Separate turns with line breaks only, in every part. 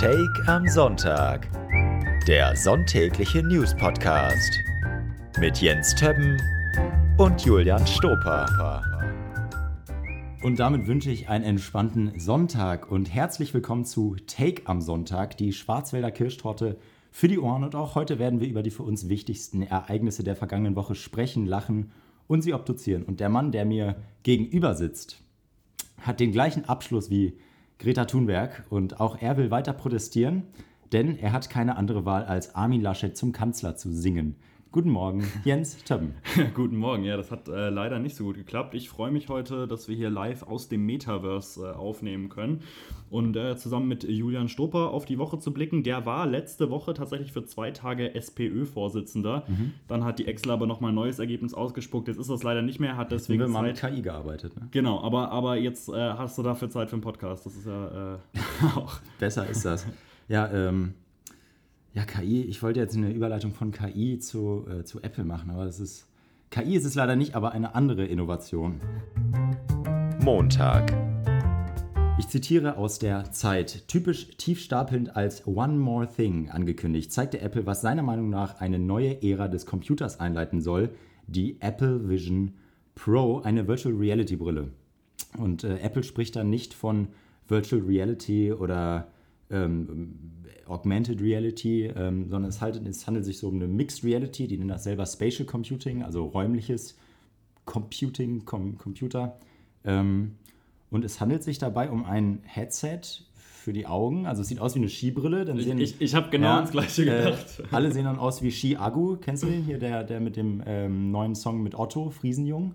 Take am Sonntag. Der sonntägliche News Podcast mit Jens Többen und Julian Stoper.
Und damit wünsche ich einen entspannten Sonntag und herzlich willkommen zu Take am Sonntag, die Schwarzwälder Kirschtorte für die Ohren. Und auch heute werden wir über die für uns wichtigsten Ereignisse der vergangenen Woche sprechen, lachen und sie obduzieren. Und der Mann, der mir gegenüber sitzt, hat den gleichen Abschluss wie Greta Thunberg und auch er will weiter protestieren, denn er hat keine andere Wahl, als Armin Laschet zum Kanzler zu singen. Guten Morgen, Jens Többen.
Guten Morgen, ja, das hat äh, leider nicht so gut geklappt. Ich freue mich heute, dass wir hier live aus dem Metaverse äh, aufnehmen können und äh, zusammen mit Julian Stoper auf die Woche zu blicken. Der war letzte Woche tatsächlich für zwei Tage SPÖ-Vorsitzender. Mhm. Dann hat die Excel aber nochmal ein neues Ergebnis ausgespuckt. Jetzt ist das leider nicht mehr, hat deswegen
wir mal mit KI gearbeitet. Ne?
Genau, aber, aber jetzt äh, hast du dafür Zeit für einen Podcast. Das ist ja äh, auch...
Besser ist das. Ja, ähm ja, KI, ich wollte jetzt eine Überleitung von KI zu, äh, zu Apple machen, aber das ist. KI ist es leider nicht, aber eine andere Innovation.
Montag.
Ich zitiere aus der Zeit. Typisch tiefstapelnd als One More Thing angekündigt, zeigte Apple, was seiner Meinung nach eine neue Ära des Computers einleiten soll, die Apple Vision Pro, eine Virtual Reality Brille. Und äh, Apple spricht da nicht von Virtual Reality oder ähm, Augmented Reality, ähm, sondern es, halt, es handelt sich so um eine Mixed Reality, die nennen das selber Spatial Computing, also räumliches Computing, Com Computer. Ähm, und es handelt sich dabei um ein Headset für die Augen. Also es sieht aus wie eine Skibrille. Dann
sehen, ich ich habe genau ja, das gleiche äh, gedacht.
Äh, alle sehen dann aus wie Ski Agu. Kennst du den hier, der, der mit dem ähm, neuen Song mit Otto, Friesenjung?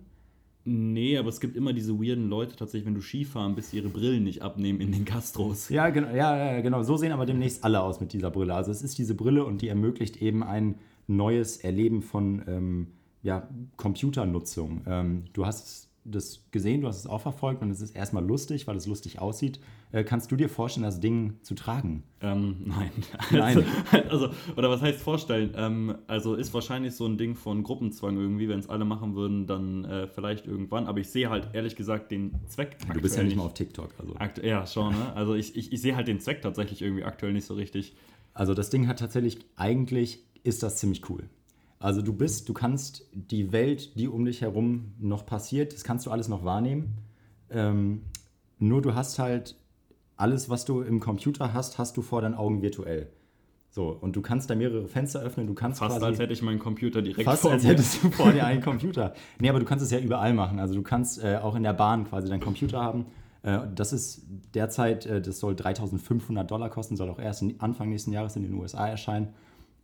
Nee, aber es gibt immer diese weirden Leute tatsächlich, wenn du Skifahren, bis sie ihre Brillen nicht abnehmen in den Gastros.
Ja, genau, ja, ja, genau. So sehen aber demnächst alle aus mit dieser Brille. Also es ist diese Brille und die ermöglicht eben ein neues Erleben von ähm, ja, Computernutzung. Ähm, du hast das gesehen, du hast es auch verfolgt und es ist erstmal lustig, weil es lustig aussieht. Äh, kannst du dir vorstellen, das Ding zu tragen?
Ähm, nein. Nein. Also, also, oder was heißt vorstellen? Ähm, also ist wahrscheinlich so ein Ding von Gruppenzwang irgendwie. Wenn es alle machen würden, dann äh, vielleicht irgendwann. Aber ich sehe halt ehrlich gesagt den Zweck.
Du bist ja nicht mal auf TikTok.
Also. ja, schon. Ne? Also ich, ich, ich sehe halt den Zweck tatsächlich irgendwie aktuell nicht so richtig.
Also das Ding hat tatsächlich, eigentlich ist das ziemlich cool. Also du bist, du kannst die Welt, die um dich herum noch passiert, das kannst du alles noch wahrnehmen. Ähm, nur du hast halt alles, was du im Computer hast, hast du vor deinen Augen virtuell. So, und du kannst da mehrere Fenster öffnen, du kannst
Fast
quasi,
als hätte ich meinen Computer direkt
fast vor Fast als hättest du vor dir einen Computer. Nee, aber du kannst es ja überall machen. Also du kannst äh, auch in der Bahn quasi deinen Computer haben. Äh, das ist derzeit, äh, das soll 3500 Dollar kosten, soll auch erst Anfang nächsten Jahres in den USA erscheinen.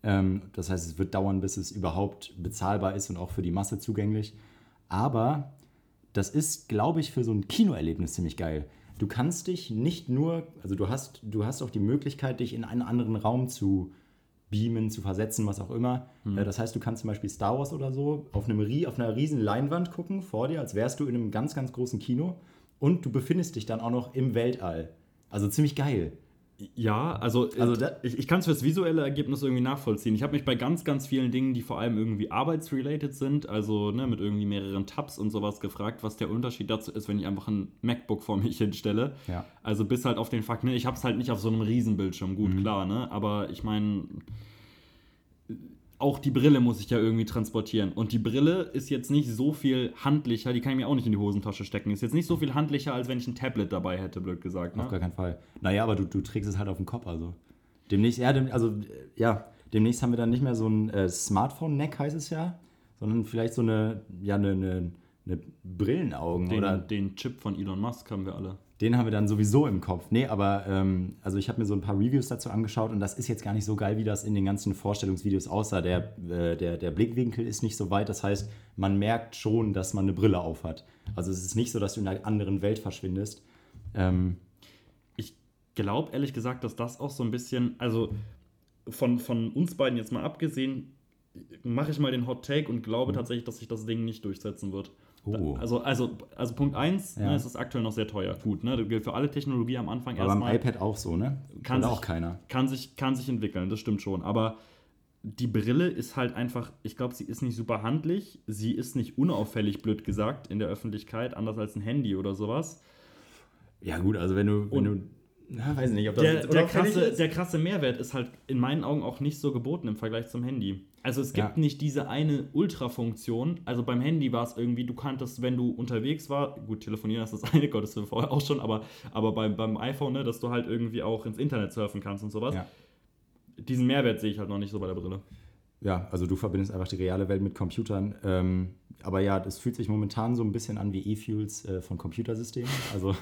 Ähm, das heißt, es wird dauern, bis es überhaupt bezahlbar ist und auch für die Masse zugänglich. Aber das ist, glaube ich, für so ein Kinoerlebnis ziemlich geil. Du kannst dich nicht nur, also du hast, du hast auch die Möglichkeit, dich in einen anderen Raum zu beamen, zu versetzen, was auch immer. Mhm. Das heißt, du kannst zum Beispiel Star Wars oder so auf, einem, auf einer riesen Leinwand gucken vor dir, als wärst du in einem ganz, ganz großen Kino und du befindest dich dann auch noch im Weltall. Also ziemlich geil.
Ja, also, also äh, ich, ich kann es fürs visuelle Ergebnis irgendwie nachvollziehen. Ich habe mich bei ganz, ganz vielen Dingen, die vor allem irgendwie arbeitsrelated sind, also ne, mit irgendwie mehreren Tabs und sowas gefragt, was der Unterschied dazu ist, wenn ich einfach ein MacBook vor mich hinstelle. Ja. Also bis halt auf den Fakt, ne, ich habe es halt nicht auf so einem Riesenbildschirm, gut, mhm. klar, ne? Aber ich meine, auch die Brille muss ich ja irgendwie transportieren. Und die Brille ist jetzt nicht so viel handlicher, die kann ich mir auch nicht in die Hosentasche stecken. Ist jetzt nicht so viel handlicher, als wenn ich ein Tablet dabei hätte, blöd gesagt.
Ne? Auf gar keinen Fall. Naja, aber du, du trägst es halt auf dem Kopf, also. Demnächst, ja, dem, also, ja, demnächst haben wir dann nicht mehr so ein äh, Smartphone-Neck, heißt es ja, sondern vielleicht so eine, ja, eine, eine, eine Brillenaugen
den,
oder.
Den Chip von Elon Musk haben wir alle
den haben wir dann sowieso im Kopf. Nee, aber ähm, also ich habe mir so ein paar Reviews dazu angeschaut und das ist jetzt gar nicht so geil, wie das in den ganzen Vorstellungsvideos aussah. Der, äh, der, der Blickwinkel ist nicht so weit, das heißt, man merkt schon, dass man eine Brille aufhat. Also es ist nicht so, dass du in einer anderen Welt verschwindest. Ähm,
ich glaube ehrlich gesagt, dass das auch so ein bisschen, also von, von uns beiden jetzt mal abgesehen, mache ich mal den Hot Take und glaube mhm. tatsächlich, dass sich das Ding nicht durchsetzen wird. Oh. Also, also, also Punkt 1, ja. ne, es ist aktuell noch sehr teuer. Gut, ne? Das gilt für alle Technologie am Anfang
erstmal. Aber beim iPad auch so, ne?
Kann sich, auch keiner. Kann sich, kann sich entwickeln, das stimmt schon. Aber die Brille ist halt einfach, ich glaube, sie ist nicht super handlich, sie ist nicht unauffällig, blöd gesagt, in der Öffentlichkeit, anders als ein Handy oder sowas.
Ja, gut, also wenn du, wenn du
Na, weiß nicht, ob das der, der, krasse, der krasse Mehrwert ist halt in meinen Augen auch nicht so geboten im Vergleich zum Handy. Also es gibt ja. nicht diese eine Ultra-Funktion. Also beim Handy war es irgendwie, du kanntest, wenn du unterwegs war, gut, telefonieren ist das eine, Gottes Willen vorher auch schon, aber, aber beim, beim iPhone, ne, dass du halt irgendwie auch ins Internet surfen kannst und sowas. Ja. Diesen Mehrwert sehe ich halt noch nicht so bei der Brille.
Ja, also du verbindest einfach die reale Welt mit Computern. Ähm, aber ja, es fühlt sich momentan so ein bisschen an wie E-Fuels äh, von Computersystemen. Also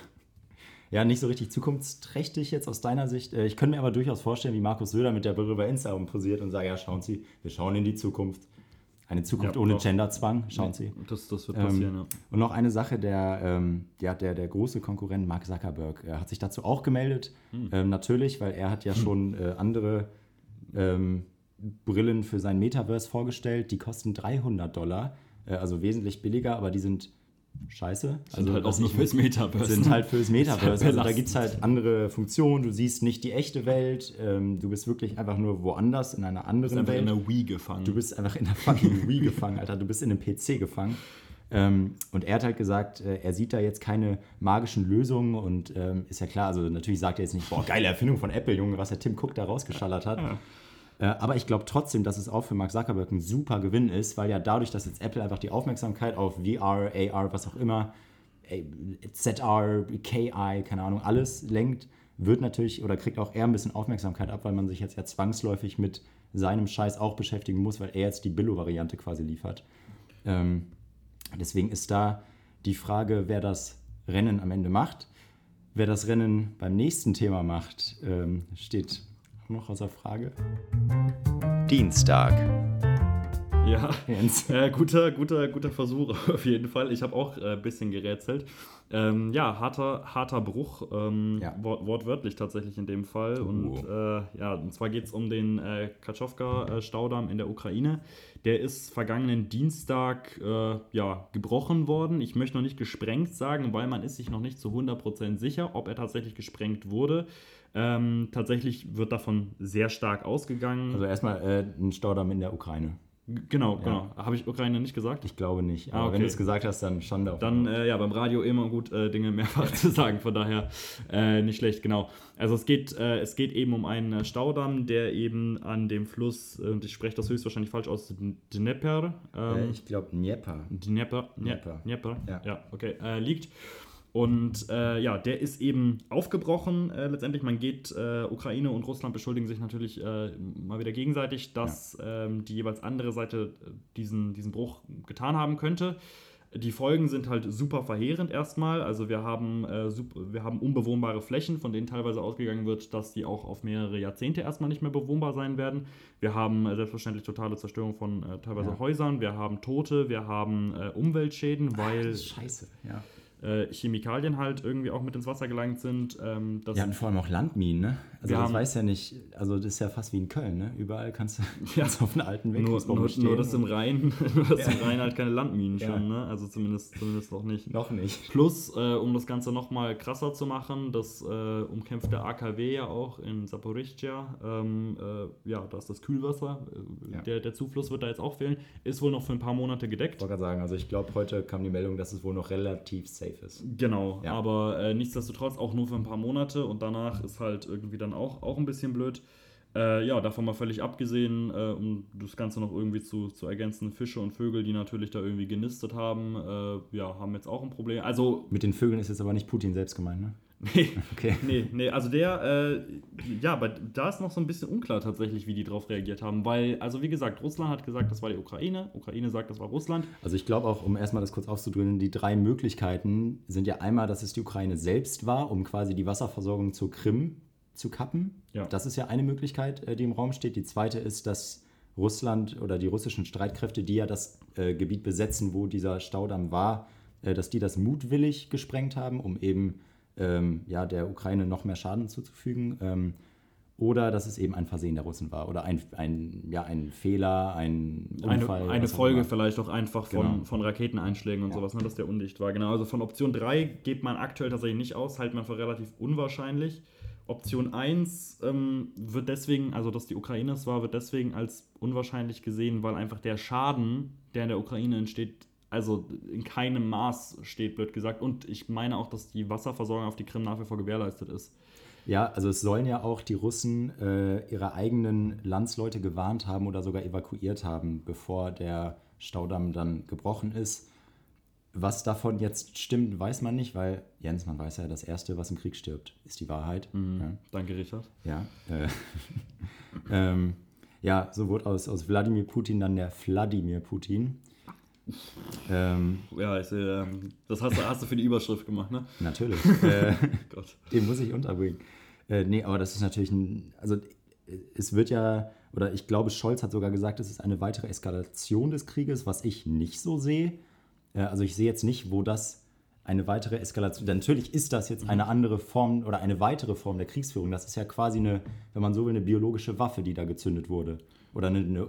ja, nicht so richtig zukunftsträchtig jetzt aus deiner Sicht. Äh, ich könnte mir aber durchaus vorstellen, wie Markus Söder mit der Brille bei Instagram posiert und sagt, ja, schauen Sie, wir schauen in die Zukunft. Eine Zukunft ja, ohne Genderzwang, schauen nee, Sie.
Das, das wird passieren,
ähm, ja. Und noch eine Sache, der, ähm, der, der, der große Konkurrent Mark Zuckerberg äh, hat sich dazu auch gemeldet. Hm. Ähm, natürlich, weil er hat ja hm. schon äh, andere ähm, Brillen für sein Metaverse vorgestellt. Die kosten 300 Dollar, äh, also wesentlich billiger, aber die sind scheiße.
Sind also halt auch nur fürs Metaverse.
Sind halt fürs Metaverse. Also da gibt es halt andere Funktionen. Du siehst nicht die echte Welt. Ähm, du bist wirklich einfach nur woanders, in einer anderen
du bist
Welt.
einfach in einer Wii gefangen.
Du bist einfach in einer fucking Wii gefangen, Alter. Du bist in einem PC gefangen. Ähm, und er hat halt gesagt, äh, er sieht da jetzt keine magischen Lösungen und ähm, ist ja klar, also natürlich sagt er jetzt nicht, boah, geile Erfindung von Apple, Junge, was der Tim Cook da rausgeschallert hat. Ja. Äh, aber ich glaube trotzdem, dass es auch für Mark Zuckerberg ein super Gewinn ist, weil ja dadurch, dass jetzt Apple einfach die Aufmerksamkeit auf VR, AR, was auch immer, ZR, KI, keine Ahnung, alles lenkt, wird natürlich oder kriegt auch er ein bisschen Aufmerksamkeit ab, weil man sich jetzt ja zwangsläufig mit seinem Scheiß auch beschäftigen muss, weil er jetzt die Billo-Variante quasi liefert. Ähm, deswegen ist da die Frage, wer das Rennen am Ende macht. Wer das Rennen beim nächsten Thema macht, ähm, steht noch außer Frage?
Dienstag.
Ja, äh, guter, guter, guter Versuch auf jeden Fall. Ich habe auch ein äh, bisschen gerätselt. Ähm, ja, harter, harter Bruch, ähm, ja. wort wortwörtlich tatsächlich in dem Fall. Uh. Und äh, ja, und zwar geht es um den äh, Katschowka-Staudamm in der Ukraine. Der ist vergangenen Dienstag äh, ja, gebrochen worden. Ich möchte noch nicht gesprengt sagen, weil man ist sich noch nicht zu 100% sicher, ob er tatsächlich gesprengt wurde. Ähm, tatsächlich wird davon sehr stark ausgegangen.
Also erstmal äh, ein Staudamm in der Ukraine.
Genau, ja. genau. Habe ich Ukraine nicht gesagt?
Ich glaube nicht. Aber ah, okay. wenn du es gesagt hast, dann schon
da. Dann, äh, ja, beim Radio immer gut, äh, Dinge mehrfach zu sagen. Von daher äh, nicht schlecht, genau. Also es geht, äh, es geht eben um einen äh, Staudamm, der eben an dem Fluss, äh, und ich spreche das höchstwahrscheinlich falsch aus, Dnieper.
Ähm, ich glaube Dnieper.
Dnieper. Dnieper. Dnieper. Ja. ja, okay. liegt. Und äh, ja, der ist eben aufgebrochen. Äh, letztendlich, man geht, äh, Ukraine und Russland beschuldigen sich natürlich äh, mal wieder gegenseitig, dass ja. ähm, die jeweils andere Seite äh, diesen, diesen Bruch getan haben könnte. Die Folgen sind halt super verheerend erstmal. Also wir haben, äh, wir haben unbewohnbare Flächen, von denen teilweise ausgegangen wird, dass die auch auf mehrere Jahrzehnte erstmal nicht mehr bewohnbar sein werden. Wir haben selbstverständlich totale Zerstörung von teilweise ja. Häusern, wir haben Tote, wir haben Umweltschäden, weil... Ach,
scheiße, ja
äh, Chemikalien halt irgendwie auch mit ins Wasser gelangt sind. Ähm,
ja, und vor allem auch Landminen, ne? Also das weiß ja nicht, also das ist ja fast wie in Köln, ne? Überall kannst du
ja. auf einen alten Weg nur, nur, nur das im Rhein, nur dass ja. im Rhein halt keine Landminen ja. schon, ne? Also zumindest, zumindest noch nicht.
Noch nicht.
Plus, äh, um das Ganze nochmal krasser zu machen, das äh, umkämpfte AKW ja auch in Saporischja, ähm, äh, ja, da ist das Kühlwasser, äh, der, der Zufluss wird da jetzt auch fehlen, ist wohl noch für ein paar Monate gedeckt. Ich
wollte gerade sagen, also ich glaube, heute kam die Meldung, dass es wohl noch relativ safe ist.
Genau, aber äh, nichtsdestotrotz auch nur für ein paar Monate und danach ist halt irgendwie dann auch, auch ein bisschen blöd. Äh, ja, davon mal völlig abgesehen, äh, um das Ganze noch irgendwie zu, zu ergänzen, Fische und Vögel, die natürlich da irgendwie genistet haben, äh, ja, haben jetzt auch ein Problem. Also
Mit den Vögeln ist jetzt aber nicht Putin selbst gemeint, ne?
Nee, okay. nee, nee, also der, äh, ja, aber da ist noch so ein bisschen unklar tatsächlich, wie die darauf reagiert haben, weil, also wie gesagt, Russland hat gesagt, das war die Ukraine, Ukraine sagt, das war Russland.
Also ich glaube auch, um erstmal das kurz aufzudröhnen, die drei Möglichkeiten sind ja einmal, dass es die Ukraine selbst war, um quasi die Wasserversorgung zur Krim zu kappen. Ja. Das ist ja eine Möglichkeit, äh, die im Raum steht. Die zweite ist, dass Russland oder die russischen Streitkräfte, die ja das äh, Gebiet besetzen, wo dieser Staudamm war, äh, dass die das mutwillig gesprengt haben, um eben ähm, ja, der Ukraine noch mehr Schaden zuzufügen. Ähm, oder dass es eben ein Versehen der Russen war oder ein, ein, ja, ein Fehler, ein
Unfall. Eine, eine Folge vielleicht auch einfach von, genau. von Raketeneinschlägen und ja. sowas, ne, dass der undicht war. Genau, also von Option 3 geht man aktuell tatsächlich nicht aus, hält man für relativ unwahrscheinlich. Option 1 ähm, wird deswegen, also dass die Ukraine es war, wird deswegen als unwahrscheinlich gesehen, weil einfach der Schaden, der in der Ukraine entsteht, also in keinem Maß steht, blöd gesagt. Und ich meine auch, dass die Wasserversorgung auf die Krim nach wie vor gewährleistet ist.
Ja, also es sollen ja auch die Russen äh, ihre eigenen Landsleute gewarnt haben oder sogar evakuiert haben, bevor der Staudamm dann gebrochen ist. Was davon jetzt stimmt, weiß man nicht, weil Jens, man weiß ja, das Erste, was im Krieg stirbt, ist die Wahrheit.
Mhm. Ja. Danke, Richard.
Ja, äh, ähm, ja, so wurde aus, aus Wladimir Putin dann der Wladimir Putin.
Ähm, ja, ich, äh, das hast, hast, du für die Überschrift gemacht, ne?
Natürlich. Äh, den muss ich unterbringen. Äh, nee, aber das ist natürlich ein. Also, es wird ja, oder ich glaube, Scholz hat sogar gesagt, es ist eine weitere Eskalation des Krieges, was ich nicht so sehe. Also, ich sehe jetzt nicht, wo das eine weitere Eskalation. Natürlich ist das jetzt eine andere Form oder eine weitere Form der Kriegsführung. Das ist ja quasi eine, wenn man so will, eine biologische Waffe, die da gezündet wurde. Oder eine, eine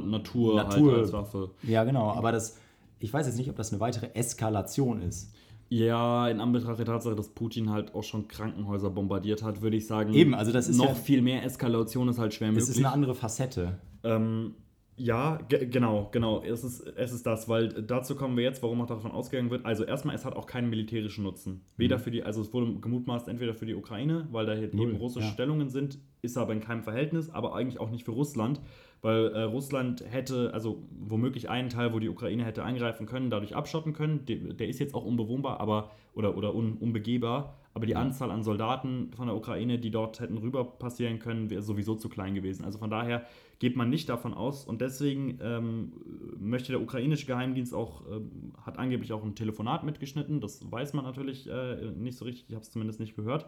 Natur, Natur halt als
Waffe. Ja, genau. Aber das, ich weiß jetzt nicht, ob das eine weitere Eskalation ist.
Ja, in Anbetracht der Tatsache, dass Putin halt auch schon Krankenhäuser bombardiert hat, würde ich sagen,
Eben, also das ist
noch ja, viel mehr Eskalation ist halt schwer möglich.
Es ist eine andere Facette.
Ähm, ja, genau, genau. Es ist, es ist das, weil dazu kommen wir jetzt, warum auch davon ausgegangen wird. Also erstmal, es hat auch keinen militärischen Nutzen. Weder mhm. für die, also es wurde gemutmaßt entweder für die Ukraine, weil da hier eben russische ja. Stellungen sind, ist aber in keinem Verhältnis, aber eigentlich auch nicht für Russland, weil äh, Russland hätte, also womöglich einen Teil, wo die Ukraine hätte eingreifen können, dadurch abschotten können. Der, der ist jetzt auch unbewohnbar, aber oder, oder un, unbegehbar, aber die Anzahl an Soldaten von der Ukraine, die dort hätten rüber passieren können, wäre sowieso zu klein gewesen. Also von daher geht man nicht davon aus und deswegen ähm, möchte der ukrainische Geheimdienst auch, ähm, hat angeblich auch ein Telefonat mitgeschnitten, das weiß man natürlich äh, nicht so richtig, ich habe es zumindest nicht gehört,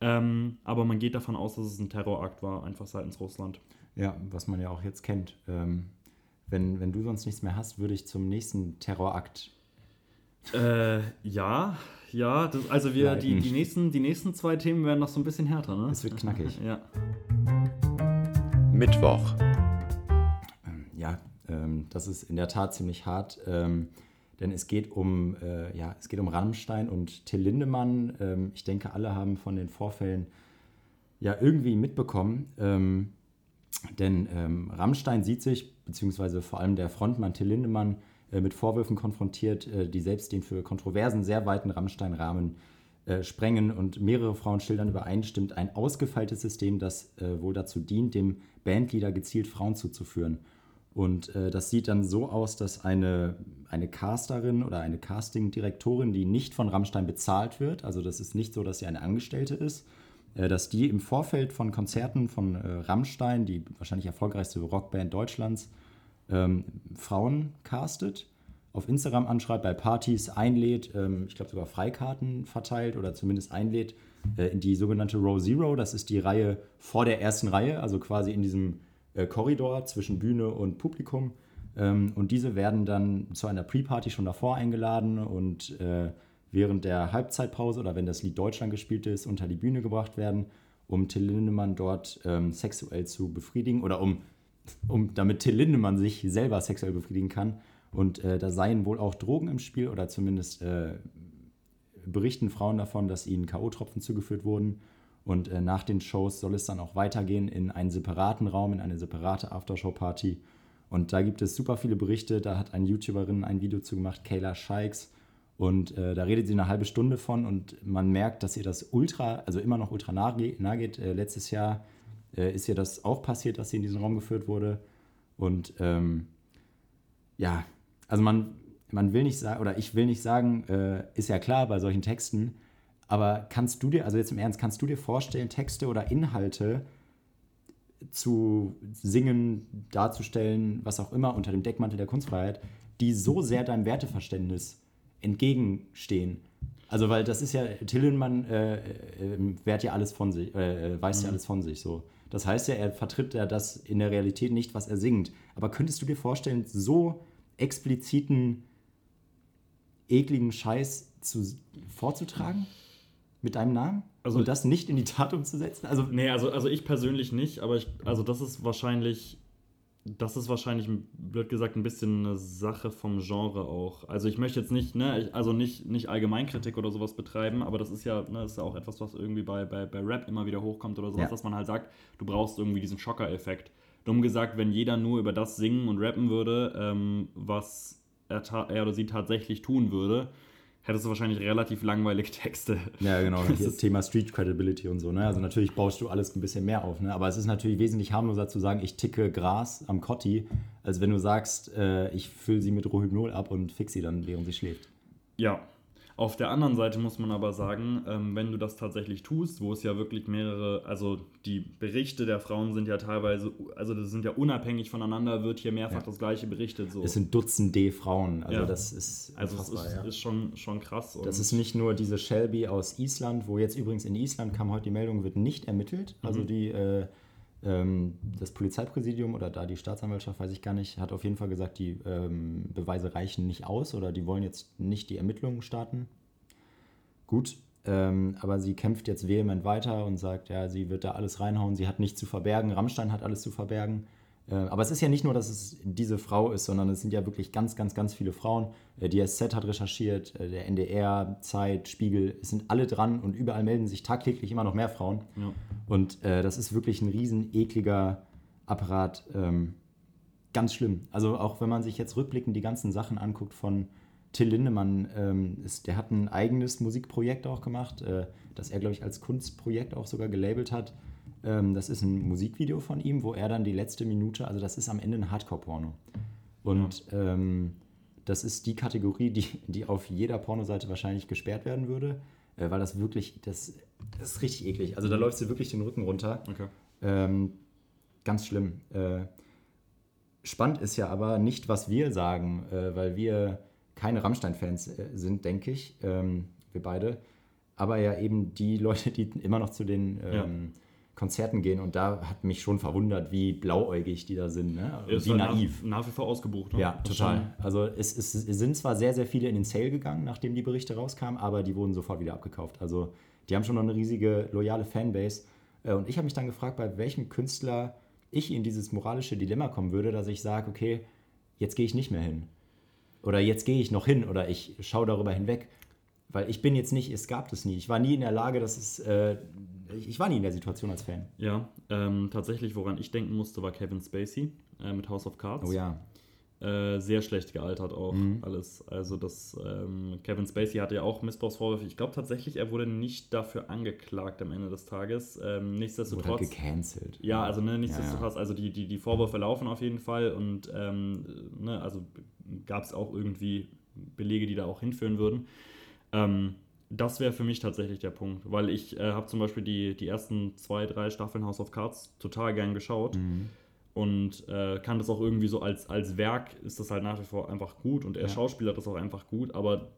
ähm, aber man geht davon aus, dass es ein Terrorakt war, einfach seitens Russland.
Ja, was man ja auch jetzt kennt. Ähm, wenn, wenn du sonst nichts mehr hast, würde ich zum nächsten Terrorakt.
Äh, ja, ja, das, also wir, die, die, nächsten, die nächsten zwei Themen werden noch so ein bisschen härter, ne?
Es wird knackig.
ja.
Mittwoch.
Ähm, ja, ähm, das ist in der Tat ziemlich hart, ähm, denn es geht um, äh, ja, es geht um Rammstein und Till Lindemann. Ähm, ich denke, alle haben von den Vorfällen ja irgendwie mitbekommen. Ähm, denn ähm, Rammstein sieht sich, beziehungsweise vor allem der Frontmann Till Lindemann, äh, mit Vorwürfen konfrontiert, äh, die selbst den für Kontroversen sehr weiten Rammstein-Rahmen äh, sprengen und mehrere Frauen schildern übereinstimmt ein ausgefeiltes System, das äh, wohl dazu dient, dem Bandleader gezielt Frauen zuzuführen. Und äh, das sieht dann so aus, dass eine, eine Casterin oder eine Castingdirektorin, die nicht von Rammstein bezahlt wird, also das ist nicht so, dass sie eine Angestellte ist, äh, dass die im Vorfeld von Konzerten von äh, Rammstein, die wahrscheinlich erfolgreichste Rockband Deutschlands, ähm, Frauen castet, auf Instagram anschreibt, bei Partys einlädt, ähm, ich glaube sogar Freikarten verteilt oder zumindest einlädt äh, in die sogenannte Row Zero. Das ist die Reihe vor der ersten Reihe, also quasi in diesem äh, Korridor zwischen Bühne und Publikum. Ähm, und diese werden dann zu einer Pre-Party schon davor eingeladen und äh, während der Halbzeitpause oder wenn das Lied Deutschland gespielt ist, unter die Bühne gebracht werden, um Till Lindemann dort ähm, sexuell zu befriedigen oder um, um damit Till Lindemann sich selber sexuell befriedigen kann. Und äh, da seien wohl auch Drogen im Spiel oder zumindest äh, berichten Frauen davon, dass ihnen K.O.-Tropfen zugeführt wurden. Und äh, nach den Shows soll es dann auch weitergehen in einen separaten Raum, in eine separate Aftershow-Party. Und da gibt es super viele Berichte. Da hat eine YouTuberin ein Video zu gemacht, Kayla Shikes. Und äh, da redet sie eine halbe Stunde von und man merkt, dass ihr das ultra, also immer noch ultra nah, nah geht. Äh, letztes Jahr äh, ist ihr das auch passiert, dass sie in diesen Raum geführt wurde. Und ähm, ja, also man, man will nicht sagen, oder ich will nicht sagen, äh, ist ja klar bei solchen Texten, aber kannst du dir, also jetzt im Ernst, kannst du dir vorstellen, Texte oder Inhalte zu singen, darzustellen, was auch immer, unter dem Deckmantel der Kunstfreiheit, die so sehr deinem Werteverständnis entgegenstehen. Also, weil das ist ja, Tillenmann äh, äh, wehrt ja alles von sich, äh, äh, weiß mhm. ja alles von sich so. Das heißt ja, er vertritt ja das in der Realität nicht, was er singt. Aber könntest du dir vorstellen, so expliziten, ekligen Scheiß zu, vorzutragen? Mit deinem Namen?
Also, Und das nicht in die Tat umzusetzen? Also, nee, also, also ich persönlich nicht, aber ich, also das ist wahrscheinlich das ist wahrscheinlich, blöd gesagt, ein bisschen eine Sache vom Genre auch. Also ich möchte jetzt nicht, ne, also nicht, nicht Allgemeinkritik oder sowas betreiben, aber das ist ja, ne, das ist ja auch etwas, was irgendwie bei, bei, bei Rap immer wieder hochkommt oder sowas, ja. dass man halt sagt, du brauchst irgendwie diesen Schocker-Effekt. Dumm gesagt, wenn jeder nur über das singen und rappen würde, ähm, was er, er, oder sie tatsächlich tun würde, hättest du wahrscheinlich relativ langweilige Texte.
Ja, genau. Das Thema Street Credibility und so. Ne? Also natürlich baust du alles ein bisschen mehr auf. Ne? Aber es ist natürlich wesentlich harmloser zu sagen, ich ticke Gras am Kotti, als wenn du sagst, äh, ich fülle sie mit Rohypnol ab und fix sie dann, während sie schläft.
Ja, auf der anderen Seite muss man aber sagen, ähm, wenn du das tatsächlich tust, wo es ja wirklich mehrere, also die Berichte der Frauen sind ja teilweise, also das sind ja unabhängig voneinander, wird hier mehrfach ja. das gleiche berichtet. So.
Es sind Dutzende Frauen, also ja. das ist
Also es ist, ja. ist, schon, schon krass.
das ist nicht nur diese Shelby aus Island, wo jetzt übrigens in Island kam heute die Meldung, wird nicht ermittelt. Also mhm. die äh, das Polizeipräsidium oder da die Staatsanwaltschaft, weiß ich gar nicht, hat auf jeden Fall gesagt, die ähm, Beweise reichen nicht aus oder die wollen jetzt nicht die Ermittlungen starten. Gut, ähm, aber sie kämpft jetzt vehement weiter und sagt, ja, sie wird da alles reinhauen, sie hat nichts zu verbergen, Rammstein hat alles zu verbergen. Äh, aber es ist ja nicht nur, dass es diese Frau ist, sondern es sind ja wirklich ganz, ganz, ganz viele Frauen. Äh, die SZ hat recherchiert, äh, der NDR, Zeit, Spiegel, es sind alle dran und überall melden sich tagtäglich immer noch mehr Frauen. Ja. Und äh, das ist wirklich ein riesen ekliger Apparat. Ähm, ganz schlimm. Also auch wenn man sich jetzt rückblickend die ganzen Sachen anguckt von Till Lindemann, ähm, ist, der hat ein eigenes Musikprojekt auch gemacht, äh, das er, glaube ich, als Kunstprojekt auch sogar gelabelt hat. Ähm, das ist ein Musikvideo von ihm, wo er dann die letzte Minute, also das ist am Ende ein Hardcore-Porno. Und ja. ähm, das ist die Kategorie, die, die auf jeder Pornoseite wahrscheinlich gesperrt werden würde, äh, weil das wirklich, das, das ist richtig eklig. Also da mhm. läuft sie wirklich den Rücken runter. Okay. Ähm, ganz schlimm. Äh, spannend ist ja aber nicht, was wir sagen, äh, weil wir keine Rammstein-Fans äh, sind, denke ich, ähm, wir beide, aber ja eben die Leute, die immer noch zu den ähm, ja. Konzerten gehen und da hat mich schon verwundert, wie blauäugig die da sind, ne?
wie
halt
naiv. Nach, nach, wie vor ausgebucht.
Ne? Ja, total. Also es, es, es, sind zwar sehr, sehr viele in den Sale gegangen, nachdem die Berichte rauskamen, aber die wurden sofort wieder abgekauft. Also die haben schon noch eine riesige, loyale Fanbase. Äh, und ich habe mich dann gefragt, bei welchem Künstler ich in dieses moralische Dilemma kommen würde, dass ich sage, okay, jetzt gehe ich nicht mehr hin. Oder jetzt gehe ich noch hin oder ich schaue darüber hinweg. Weil ich bin jetzt nicht, es gab das nie. Ich war nie in der Lage, dass es, äh, ich war nie in der Situation als Fan.
Ja, ähm, tatsächlich, woran ich denken musste, war Kevin Spacey äh, mit House of Cards.
Oh ja.
Äh, sehr schlecht gealtert auch mhm. alles. Also das ähm, Kevin Spacey hatte ja auch Missbrauchsvorwürfe. Ich glaube tatsächlich, er wurde nicht dafür angeklagt am Ende des Tages. Ähm, nichtsdestotrotz. Wurde
halt gecancelt.
Ja, also ne, nichtsdestotrotz, ja, also die, die, die Vorwürfe laufen auf jeden Fall und ähm, ne, also gab es auch irgendwie Belege, die da auch hinführen würden. Ähm, das wäre für mich tatsächlich der Punkt, weil ich äh, habe zum Beispiel die, die ersten zwei, drei Staffeln House of Cards total gern geschaut. Mhm und äh, kann das auch irgendwie so als, als Werk ist das halt nach wie vor einfach gut und er ja. schauspielert das auch einfach gut, aber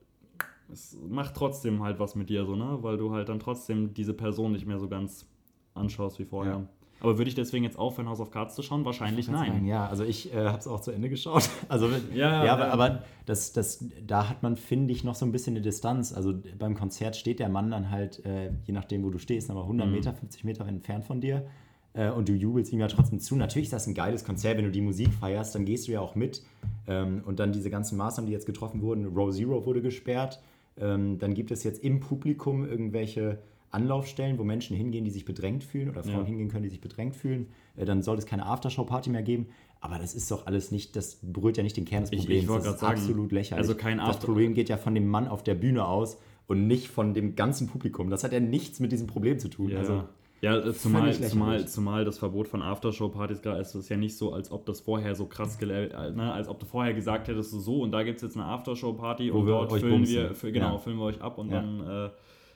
es macht trotzdem halt was mit dir so, ne? Weil du halt dann trotzdem diese Person nicht mehr so ganz anschaust wie vorher. Ja. Aber würde ich deswegen jetzt aufhören, House of Cards zu schauen? Wahrscheinlich nein.
Sagen, ja, also ich äh, habe es auch zu Ende geschaut. Also ja, ja, aber, aber, das, das, da hat man, finde ich, noch so ein bisschen eine Distanz. Also beim Konzert steht der Mann dann halt, äh, je nachdem, wo du stehst, aber 100 mhm. Meter, 50 Meter entfernt von dir äh, und du jubelst ihm ja trotzdem zu. Natürlich ist das ein geiles Konzert, wenn du die Musik feierst, dann gehst du ja auch mit. Ähm, und dann diese ganzen Maßnahmen, die jetzt getroffen wurden, Row Zero wurde gesperrt. Ähm, dann gibt es jetzt im Publikum irgendwelche Anlaufstellen, wo Menschen hingehen, die sich bedrängt fühlen oder Frauen ja. hingehen können, die sich bedrängt fühlen. Äh, dann soll es keine Aftershow-Party mehr geben. Aber das ist doch alles nicht, das berührt ja nicht den Kern des Problems. Ich, ich das ist sagen, absolut lächerlich.
Also kein
das Problem geht ja von dem Mann auf der Bühne aus und nicht von dem ganzen Publikum. Das hat ja nichts mit diesem Problem zu tun.
Ja. Also, ja, äh, zumal, zumal, zumal das Verbot von Aftershow-Partys gerade ist, ist ja nicht so, als ob das vorher so krass gelehrt, äh, ne, als ob du vorher gesagt hättest, so und da gibt es jetzt eine Aftershow-Party und dort füllen wir, genau, ja. füllen wir euch ab und ja. dann, äh,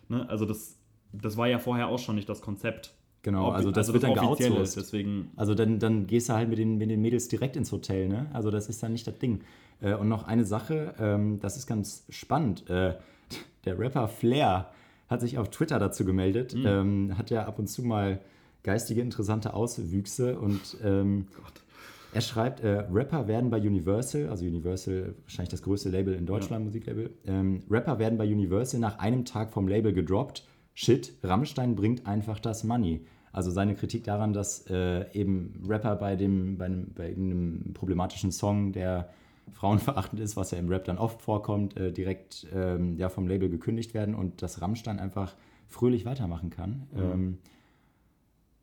ne, also das, das war ja vorher auch schon nicht das Konzept.
Genau, also das, also wird dann geoutsourced.
Deswegen
also dann, dann gehst du halt mit den, mit den Mädels direkt ins Hotel, ne? Also das ist dann nicht das Ding. Äh, und noch eine Sache, ähm, das ist ganz spannend. der Rapper Flair, hat sich auf Twitter dazu gemeldet, mhm. ähm, hat ja ab und zu mal geistige interessante Auswüchse und ähm, er schreibt, äh, Rapper werden bei Universal, also Universal wahrscheinlich das größte Label in Deutschland, ja. Musiklabel, ähm, Rapper werden bei Universal nach einem Tag vom Label gedroppt. Shit, Rammstein bringt einfach das Money. Also seine Kritik daran, dass äh, eben Rapper bei dem, bei einem, bei einem problematischen Song, der frauenverachtend ist, was ja im Rap dann oft vorkommt, äh, direkt ähm, ja, vom Label gekündigt werden und dass Rammstein einfach fröhlich weitermachen kann. Mhm. Ähm,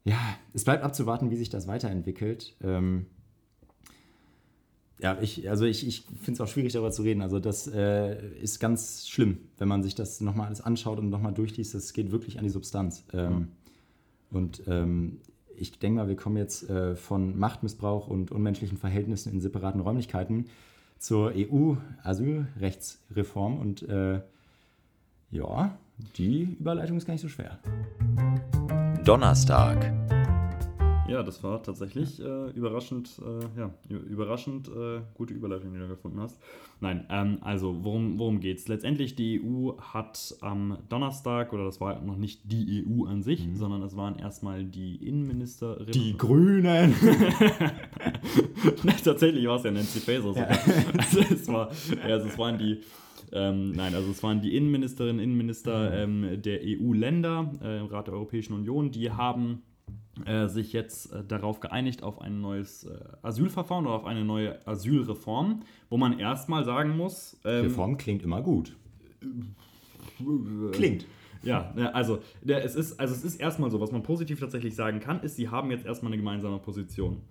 ja, es bleibt abzuwarten, wie sich das weiterentwickelt. Ähm, Ja, ich, also ich, ich finde es auch schwierig, darüber zu reden. Also das äh, ist ganz schlimm, wenn man sich das nochmal alles anschaut und nochmal durchliest. Das geht wirklich an die Substanz. Ähm, Und ähm, ich denke mal, wir kommen jetzt äh, von Machtmissbrauch und unmenschlichen Verhältnissen in separaten Räumlichkeiten zur EU-Asylrechtsreform. Und äh, ja, die Überleitung ist gar nicht so schwer.
Donnerstag.
Ja, das war tatsächlich äh, überraschend, äh, ja, überraschend äh, gute Überleitung, die du gefunden hast. Nein, ähm, also worum, worum es? Letztendlich die EU hat am Donnerstag, oder das war noch nicht die EU an sich, mhm. sondern es waren erstmal die Innenministerinnen.
Die Grünen!
tatsächlich war es ja Nancy Faeser. Ja. Also es, war, also es waren die ähm, nein, also es waren die Innenministerinnen, Innenminister mhm. ähm, der EU-Länder äh, im Rat der Europäischen Union, die haben äh, sich jetzt äh, darauf geeinigt auf ein neues äh, Asylverfahren oder auf eine neue Asylreform, wo man erstmal sagen muss.
Ähm, Reform klingt immer gut.
Klingt. Ja, ne, also, es ist, also es ist erstmal so, was man positiv tatsächlich sagen kann, ist, sie haben jetzt erstmal eine gemeinsame Position.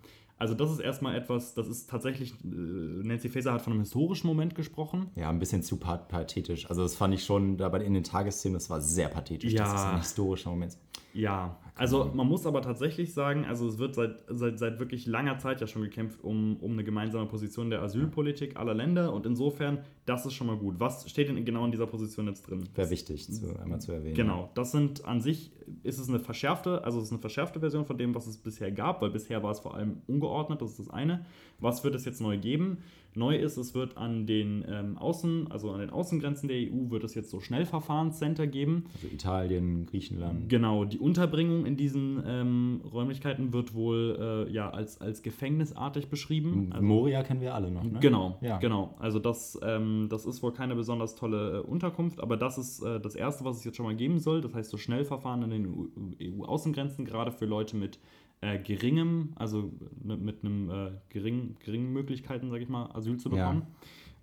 Also das ist erstmal etwas, das ist tatsächlich, Nancy Faeser hat von einem historischen Moment gesprochen.
Ja, ein bisschen zu pathetisch. Also das fand ich schon dabei in den Tagesszenen, das war sehr pathetisch,
ja.
dass es ein historischer Moment
Ja, also man muss aber tatsächlich sagen, also es wird seit, seit, seit wirklich langer Zeit ja schon gekämpft um, um eine gemeinsame Position der Asylpolitik aller Länder und insofern, das ist schon mal gut. Was steht denn genau in dieser Position jetzt drin?
Wäre wichtig, zu, einmal zu erwähnen.
Genau, das sind an sich, ist es eine verschärfte, also es ist eine verschärfte Version von dem, was es bisher gab, weil bisher war es vor allem ungeordnet, das ist das eine. Was wird es jetzt neu geben? Neu ist, es wird an den ähm, Außen, also an den Außengrenzen der EU, wird es jetzt so Schnellverfahrenscenter geben.
Also Italien, Griechenland.
Genau, die Unterbringung in diesen ähm, Räumlichkeiten wird wohl äh, ja als, als gefängnisartig beschrieben.
Also, Moria kennen wir alle noch, ne?
Genau, ja. genau. Also das, ähm, das ist wohl keine besonders tolle äh, Unterkunft, aber das ist äh, das Erste, was es jetzt schon mal geben soll. Das heißt so Schnellverfahren an den EU-Außengrenzen, gerade für Leute mit äh, geringem, also mit einem äh, gering, geringen Möglichkeiten, sage ich mal, Asyl zu bekommen.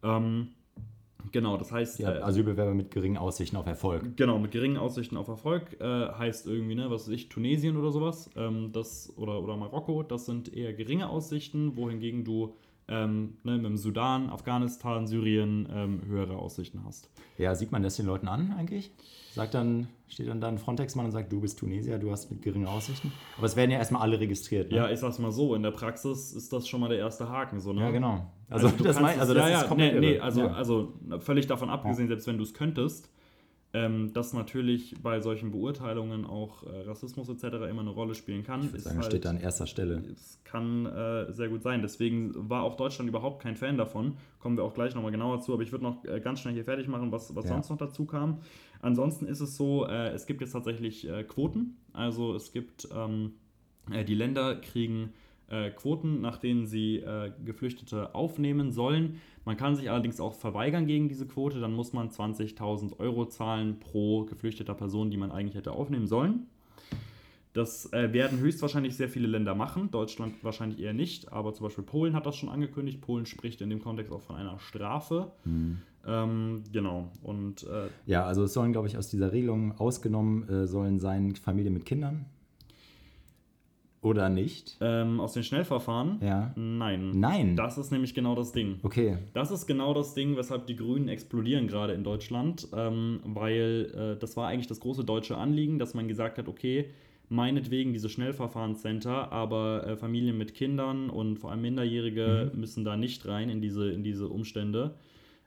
Ja. Ähm, genau, das heißt.
Ja, äh, Asylbewerber mit geringen Aussichten auf Erfolg.
Genau, mit geringen Aussichten auf Erfolg äh, heißt irgendwie, ne, was weiß ich, Tunesien oder sowas, ähm, das, oder, oder Marokko, das sind eher geringe Aussichten, wohingegen du ähm, ne, mit dem Sudan, Afghanistan, Syrien ähm, höhere Aussichten hast.
Ja, sieht man das den Leuten an eigentlich? Sagt dann, steht dann da ein Frontex-Mann und sagt, du bist Tunesier, du hast mit geringen Aussichten. Aber es werden ja erstmal alle registriert.
Ne? Ja, ich sag's mal so, in der Praxis ist das schon mal der erste Haken. So, ne?
Ja, genau.
Also, also das, mein, also das ja, ist komplett nee, nee, also, ja. also völlig davon abgesehen, selbst wenn du es könntest, ähm, dass natürlich bei solchen Beurteilungen auch äh, Rassismus etc. immer eine Rolle spielen kann.
Ich würde sagen, halt, steht da an erster Stelle.
Es kann äh, sehr gut sein. Deswegen war auch Deutschland überhaupt kein Fan davon. Kommen wir auch gleich nochmal genauer zu. Aber ich würde noch äh, ganz schnell hier fertig machen, was, was ja. sonst noch dazu kam. Ansonsten ist es so, äh, es gibt jetzt tatsächlich äh, Quoten. Also es gibt, ähm, äh, die Länder kriegen Quoten, nach denen sie Geflüchtete aufnehmen sollen. Man kann sich allerdings auch verweigern gegen diese Quote, dann muss man 20.000 Euro zahlen pro geflüchteter Person, die man eigentlich hätte aufnehmen sollen. Das äh, werden höchstwahrscheinlich sehr viele Länder machen, Deutschland wahrscheinlich eher nicht, aber zum Beispiel Polen hat das schon angekündigt. Polen spricht in dem Kontext auch von einer Strafe. Mhm. Ähm, genau. Und, äh,
ja, also es sollen, glaube ich, aus dieser Regelung ausgenommen äh, sollen sein Familien mit Kindern, oder nicht?
Ähm, aus den Schnellverfahren?
Ja.
Nein.
Nein.
Das ist nämlich genau das Ding.
Okay.
Das ist genau das Ding, weshalb die Grünen explodieren gerade in Deutschland, ähm, weil äh, das war eigentlich das große deutsche Anliegen, dass man gesagt hat, okay, meinetwegen diese Schnellverfahrenscenter, aber äh, Familien mit Kindern und vor allem Minderjährige mhm. müssen da nicht rein in diese, in diese Umstände.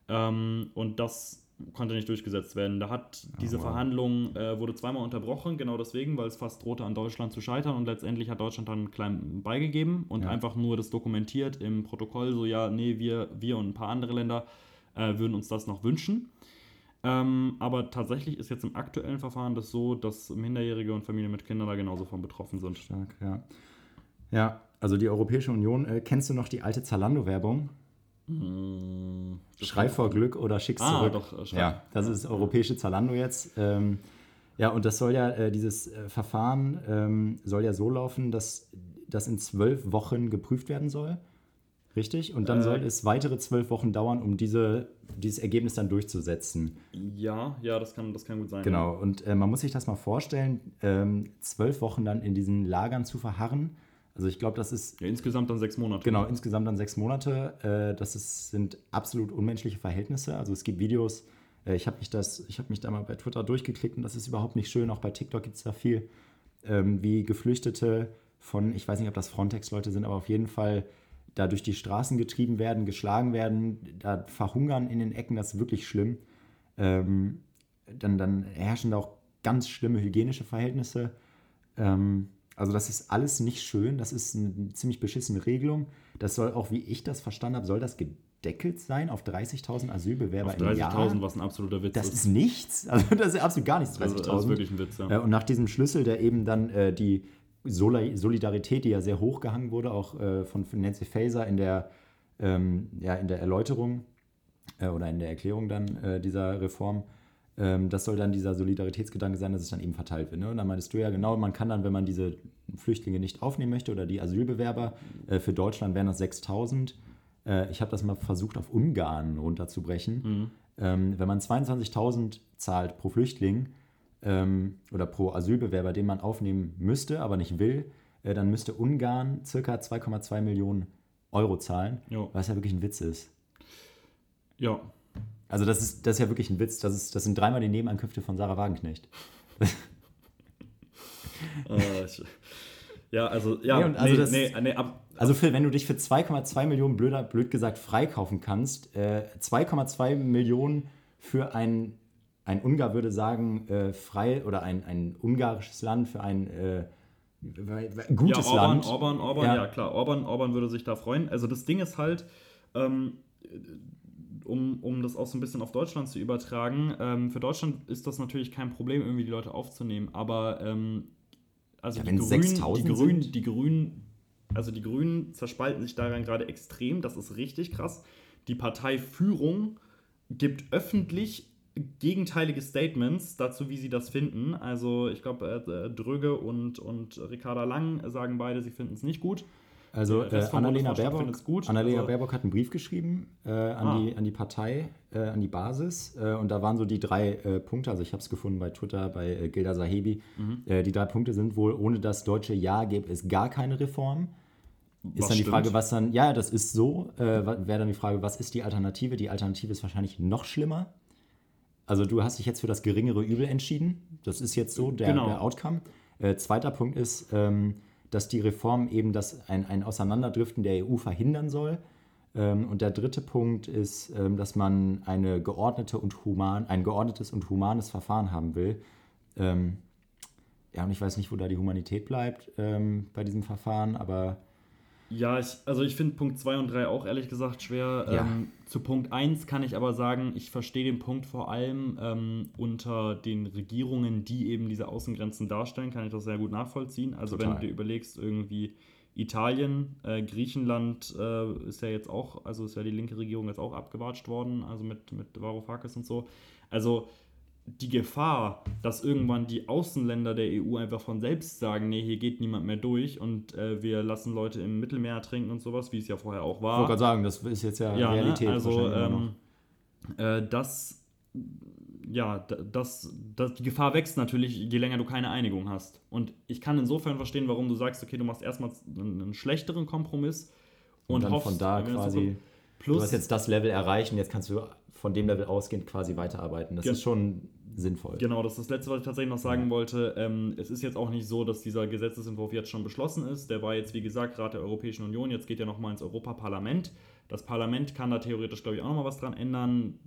Ähm, und das konnte nicht durchgesetzt werden. Da hat diese oh, wow. Verhandlung äh, wurde zweimal unterbrochen, genau deswegen, weil es fast drohte an Deutschland zu scheitern und letztendlich hat Deutschland dann klein beigegeben und ja. einfach nur das dokumentiert im Protokoll, so ja, nee, wir, wir und ein paar andere Länder äh, würden uns das noch wünschen. Ähm, aber tatsächlich ist jetzt im aktuellen Verfahren das so, dass Minderjährige und Familien mit Kindern da genauso von betroffen sind.
Stark, ja. Ja, also die Europäische Union, äh, kennst du noch die alte Zalando-Werbung? Hm, Schrei vor Glück oder schick's ah, zurück. Doch, äh, ja, das ist europäische Zalando jetzt. Ähm, ja, und das soll ja, äh, dieses äh, Verfahren ähm, soll ja so laufen, dass das in zwölf Wochen geprüft werden soll. Richtig? Und dann äh, soll es weitere zwölf Wochen dauern, um diese, dieses Ergebnis dann durchzusetzen.
Ja, ja, das kann, das kann gut sein.
Genau, und äh, man muss sich das mal vorstellen, ähm, zwölf Wochen dann in diesen Lagern zu verharren Also ich glaube, das ist.
Ja, insgesamt dann sechs Monate.
Genau, insgesamt dann sechs Monate. Äh, das ist, sind absolut unmenschliche Verhältnisse. Also es gibt Videos, äh, ich habe mich, hab mich da mal bei Twitter durchgeklickt und das ist überhaupt nicht schön. Auch bei TikTok gibt es da viel, ähm, wie Geflüchtete von, ich weiß nicht, ob das Frontex-Leute sind, aber auf jeden Fall da durch die Straßen getrieben werden, geschlagen werden, da verhungern in den Ecken, das ist wirklich schlimm. Ähm, dann, dann herrschen da auch ganz schlimme hygienische Verhältnisse. Ähm, also das ist alles nicht schön, das ist eine ziemlich beschissene Regelung. Das soll auch, wie ich das verstanden habe, soll das gedeckelt sein auf 30.000 Asylbewerber
auf 30 im Jahr. 30.000, was ein absoluter Witz
das ist. Das ist nichts, also das ist absolut gar nichts, 30.000. Also das ist
wirklich ein Witz, ja.
Äh, und nach diesem Schlüssel, der eben dann äh, die Solidarität, die ja sehr hochgehangen wurde, auch äh, von Nancy Faeser in der, ähm, ja, in der Erläuterung äh, oder in der Erklärung dann äh, dieser Reform, das soll dann dieser Solidaritätsgedanke sein, dass es dann eben verteilt wird. Ne? Und dann meintest du ja genau, man kann dann, wenn man diese Flüchtlinge nicht aufnehmen möchte oder die Asylbewerber, äh, für Deutschland wären das 6000. Äh, ich habe das mal versucht, auf Ungarn runterzubrechen. Mhm. Ähm, wenn man 22.000 zahlt pro Flüchtling ähm, oder pro Asylbewerber, den man aufnehmen müsste, aber nicht will, äh, dann müsste Ungarn circa 2,2 Millionen Euro zahlen, jo. was ja wirklich ein Witz ist.
Ja,
also das ist, das ist ja wirklich ein Witz. Das, ist, das sind dreimal die Nebenankünfte von Sarah Wagenknecht.
oh, ja, also, ja,
nee, also, nee, das, nee, nee, ab, also für, wenn du dich für 2,2 Millionen, blöder, blöd gesagt, freikaufen kannst, äh, 2,2 Millionen für ein, ein Ungar würde sagen, äh, frei oder ein, ein ungarisches Land für ein äh, gutes
ja, Orban,
Land.
Orban, Orban, ja. ja. klar, Orban, Orban würde sich da freuen. Also das Ding ist halt, ähm, um, um das auch so ein bisschen auf Deutschland zu übertragen, ähm, für Deutschland ist das natürlich kein Problem, irgendwie die Leute aufzunehmen, aber ähm, also ja, die, Grünen, die, Grünen, die Grünen, also die Grünen zerspalten sich daran gerade extrem, das ist richtig krass. Die Parteiführung gibt öffentlich gegenteilige Statements dazu, wie sie das finden. Also ich glaube, äh, Dröge und, und Ricarda Lang sagen beide, sie finden es nicht gut.
Also äh, Annalena, Baerbock. Annalena also, Baerbock hat einen Brief geschrieben äh, an, ah. die, an die Partei, äh, an die Basis. Äh, und da waren so die drei äh, Punkte, also ich habe es gefunden bei Twitter, bei äh, Gilda Sahebi. Mhm. die drei Punkte sind wohl, ohne das deutsche Ja gäbe es gar keine Reform. Ist was dann die stimmt? Frage, was dann, ja, das ist so, wäre dann die Frage, was ist die Alternative? Die Alternative ist wahrscheinlich noch schlimmer. Also du hast dich jetzt für das geringere Übel entschieden. Das ist jetzt so der, genau. der Outcome. zweiter Punkt ist, ähm, dass die Reform eben das, ein, ein Auseinanderdriften der EU verhindern soll. Ähm, und der dritte Punkt ist, ähm, dass man eine geordnete und human, ein geordnetes und humanes Verfahren haben will. Ähm, ja, und ich weiß nicht, wo da die Humanität bleibt bei diesem Verfahren, aber
ja, ich, also ich finde Punkt 2 und 3 auch ehrlich gesagt schwer. Ja. Ähm, zu Punkt 1 kann ich aber sagen, ich verstehe den Punkt vor allem ähm, unter den Regierungen, die eben diese Außengrenzen darstellen, kann ich das sehr gut nachvollziehen. Also Total. wenn du dir überlegst, irgendwie Italien, äh, Griechenland äh, ist ja jetzt auch, also ist ja die linke Regierung jetzt auch abgewatscht worden, also mit, mit Varoufakis und so. Also die Gefahr, dass irgendwann die Außenländer der EU einfach von selbst sagen, nee, hier geht niemand mehr durch und äh, wir lassen Leute im Mittelmeer trinken und sowas, wie es ja vorher auch war.
Ich wollte gerade sagen, das ist jetzt ja, ja ne, Realität.
Ne? Also ähm, äh, das, ja, das, das, die Gefahr wächst natürlich, je länger du keine Einigung hast. Und ich kann insofern verstehen, warum du sagst, okay, du machst erstmal einen, einen schlechteren Kompromiss und, und
dann hoffst, von da quasi, plus, du hast jetzt das Level erreichen, jetzt kannst du von dem Level ausgehend quasi weiterarbeiten. Das ja. ist schon sinnvoll.
Genau, das ist das Letzte, was ich tatsächlich noch sagen ja. wollte. Ähm, es ist jetzt auch nicht so, dass dieser Gesetzesentwurf jetzt schon beschlossen ist. Der war jetzt, wie gesagt, Rat der Europäischen Union. Jetzt geht er nochmal ins Europaparlament. Das Parlament kann da theoretisch, glaube ich, auch nochmal was dran ändern.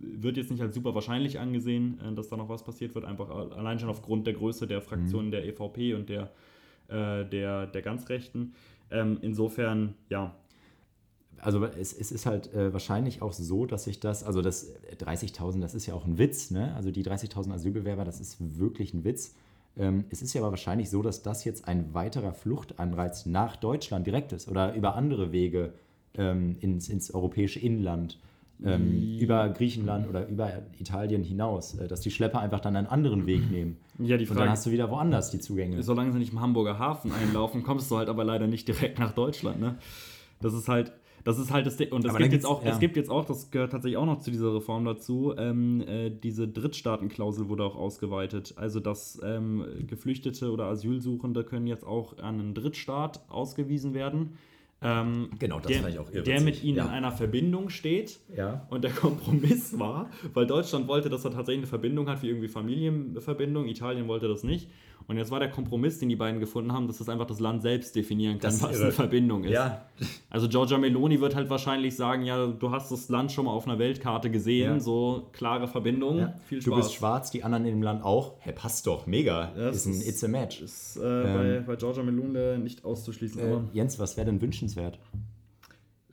Wird jetzt nicht als super wahrscheinlich angesehen, äh, dass da noch was passiert wird. Einfach allein schon aufgrund der Größe der Fraktionen mhm. der EVP und der, äh, der, der ganz Rechten. Ähm, insofern, ja,
also es, es, ist halt äh, wahrscheinlich auch so, dass sich das, also das 30.000, das ist ja auch ein Witz, ne? Also die 30.000 Asylbewerber, das ist wirklich ein Witz. Ähm, es ist ja aber wahrscheinlich so, dass das jetzt ein weiterer Fluchtanreiz nach Deutschland direkt ist oder über andere Wege ähm, ins, ins europäische Inland. Ähm, über Griechenland oder über Italien hinaus, äh, dass die Schlepper einfach dann einen anderen Weg nehmen.
Ja, die Frage,
Und dann hast du wieder woanders die Zugänge.
Solange sie nicht im Hamburger Hafen einlaufen, kommst du halt aber leider nicht direkt nach Deutschland. Ne? Das ist halt, Das ist halt das und es gibt jetzt auch, ja. es gibt jetzt auch, das gehört tatsächlich auch noch zu dieser Reform dazu, ähm, äh, diese Drittstaatenklausel wurde auch ausgeweitet. Also dass ähm, Geflüchtete oder Asylsuchende können jetzt auch an einen Drittstaat ausgewiesen werden. Ähm,
genau, das
der,
ich auch irre.
Der mit ihnen ja. in einer Verbindung steht.
Ja.
Und der Kompromiss war, weil Deutschland wollte, dass er tatsächlich eine Verbindung hat, wie irgendwie Familienverbindung, Italien wollte das nicht. Und jetzt war der Kompromiss, den die beiden gefunden haben, dass das einfach das Land selbst definieren kann, was irre. eine Verbindung ist.
Ja.
Also Giorgia Meloni wird halt wahrscheinlich sagen, ja, du hast das Land schon mal auf einer Weltkarte gesehen, ja. so klare Verbindung. Ja.
Viel Spaß. Du bist schwarz, die anderen in dem Land auch. Hey, passt doch, mega.
Das ist ein It's a Match. Ist äh, ähm, bei, bei Giorgia Meloni nicht auszuschließen.
Äh, Jens, was wäre denn wünschenswert?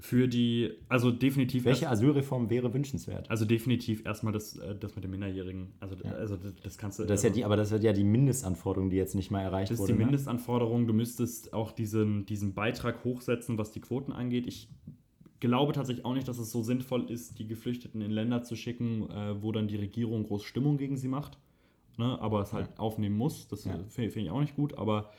Für die, also definitiv.
Welche Asylreform wäre wünschenswert?
Also definitiv erstmal das, äh, das mit den Minderjährigen. Also, ja. also das, das, kannst du.
Das ist ja die, aber das wird ja die Mindestanforderung, die jetzt nicht mal erreicht
wurde.
Das
ist die ne? Mindestanforderung. Du müsstest auch diesen, diesen Beitrag hochsetzen, was die Quoten angeht. Ich glaube tatsächlich auch nicht, dass es so sinnvoll ist, die Geflüchteten in Länder zu schicken, äh, wo dann die Regierung groß Stimmung gegen sie macht. Ne? Aber es halt ja. aufnehmen muss. Das ja. finde find ich auch nicht gut. Aber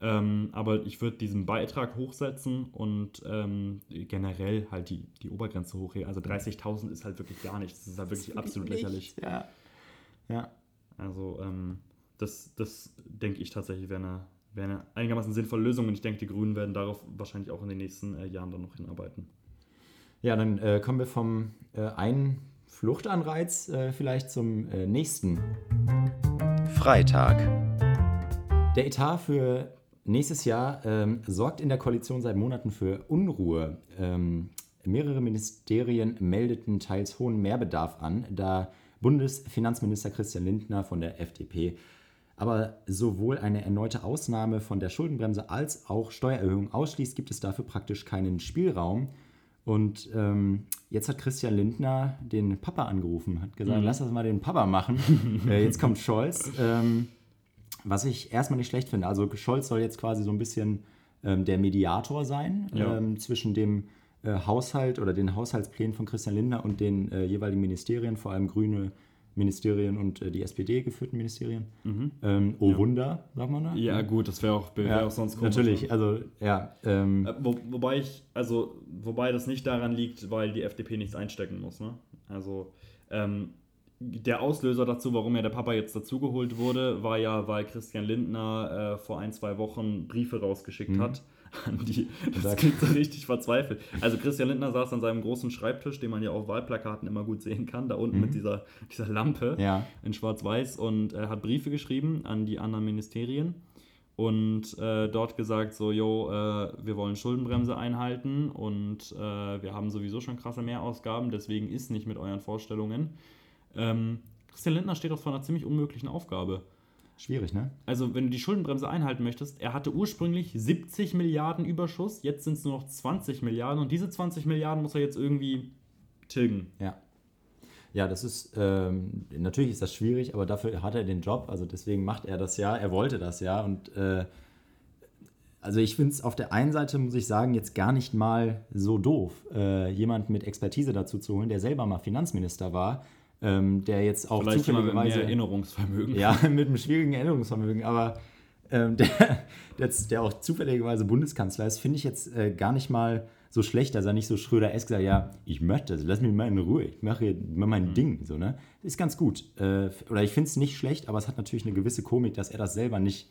ähm, aber ich würde diesen Beitrag hochsetzen und ähm, generell halt die, die Obergrenze hochheben. Also 30.000 ist halt wirklich gar nichts. Das ist halt wirklich, ist absolut nichts. lächerlich.
Ja. ja.
Also ähm, das, das denke ich tatsächlich wäre eine, wär eine einigermaßen sinnvolle Lösung und ich denke, die Grünen werden darauf wahrscheinlich auch in den nächsten äh, Jahren dann noch hinarbeiten.
Ja, dann äh, kommen wir vom äh, einen Fluchtanreiz äh, vielleicht zum äh, nächsten.
Freitag.
Der Etat für Nächstes Jahr ähm, sorgt in der Koalition seit Monaten für Unruhe. Ähm, mehrere Ministerien meldeten teils hohen Mehrbedarf an, da Bundesfinanzminister Christian Lindner von der FDP aber sowohl eine erneute Ausnahme von der Schuldenbremse als auch Steuererhöhung ausschließt, gibt es dafür praktisch keinen Spielraum. Und ähm, jetzt hat Christian Lindner den Papa angerufen, hat gesagt, mhm. lass das mal den Papa machen. äh, jetzt kommt Scholz. Ähm, was ich erstmal nicht schlecht finde. Also Scholz soll jetzt quasi so ein bisschen ähm, der Mediator sein ja. ähm, zwischen dem äh, Haushalt oder den Haushaltsplänen von Christian Lindner und den äh, jeweiligen Ministerien, vor allem grüne Ministerien und äh, die SPD geführten Ministerien. Mhm. Ähm, oh ja. Wunder, sagt man da?
Ja, gut, das wäre auch, wär ja, auch sonst
komisch. Natürlich, ne? also ja. Ähm,
äh, Wo, wobei ich, also, wobei das nicht daran liegt, weil die FDP nichts einstecken muss, ne? Also, ähm, der Auslöser dazu, warum ja der Papa jetzt dazugeholt wurde, war ja, weil Christian Lindner äh, vor ein, zwei Wochen Briefe rausgeschickt mhm. hat. An die, das klingt so richtig verzweifelt. Also Christian Lindner saß an seinem großen Schreibtisch, den man ja auf Wahlplakaten immer gut sehen kann, da unten mhm. mit dieser, dieser Lampe
ja.
in Schwarz-Weiß und äh, hat Briefe geschrieben an die anderen Ministerien und äh, dort gesagt, so, jo, äh, wir wollen Schuldenbremse einhalten und äh, wir haben sowieso schon krasse Mehrausgaben, deswegen ist nicht mit euren Vorstellungen. Ähm, Christian Lindner steht auch vor einer ziemlich unmöglichen Aufgabe.
Schwierig, ne?
Also, wenn du die Schuldenbremse einhalten möchtest, er hatte ursprünglich 70 Milliarden Überschuss, jetzt sind es nur noch 20 Milliarden und diese 20 Milliarden muss er jetzt irgendwie tilgen.
Ja. Ja, das ist, ähm, natürlich ist das schwierig, aber dafür hat er den Job, also deswegen macht er das ja, er wollte das ja und äh, also ich finde es auf der einen Seite, muss ich sagen, jetzt gar nicht mal so doof, äh, jemand mit Expertise dazu zu holen, der selber mal Finanzminister war, ähm, der jetzt auch
Vielleicht zufälligerweise... Mit Erinnerungsvermögen.
Ja, mit einem schwierigen Erinnerungsvermögen, aber ähm, der, der, der, auch zufälligerweise Bundeskanzler ist, finde ich jetzt äh, gar nicht mal so schlecht, dass er nicht so Schröder-esk sagt, ja, ich möchte das, lass mich mal in Ruhe, ich mache mach mein mhm. Ding, so, ne? Ist ganz gut. Äh, oder ich finde es nicht schlecht, aber es hat natürlich eine gewisse Komik, dass er das selber nicht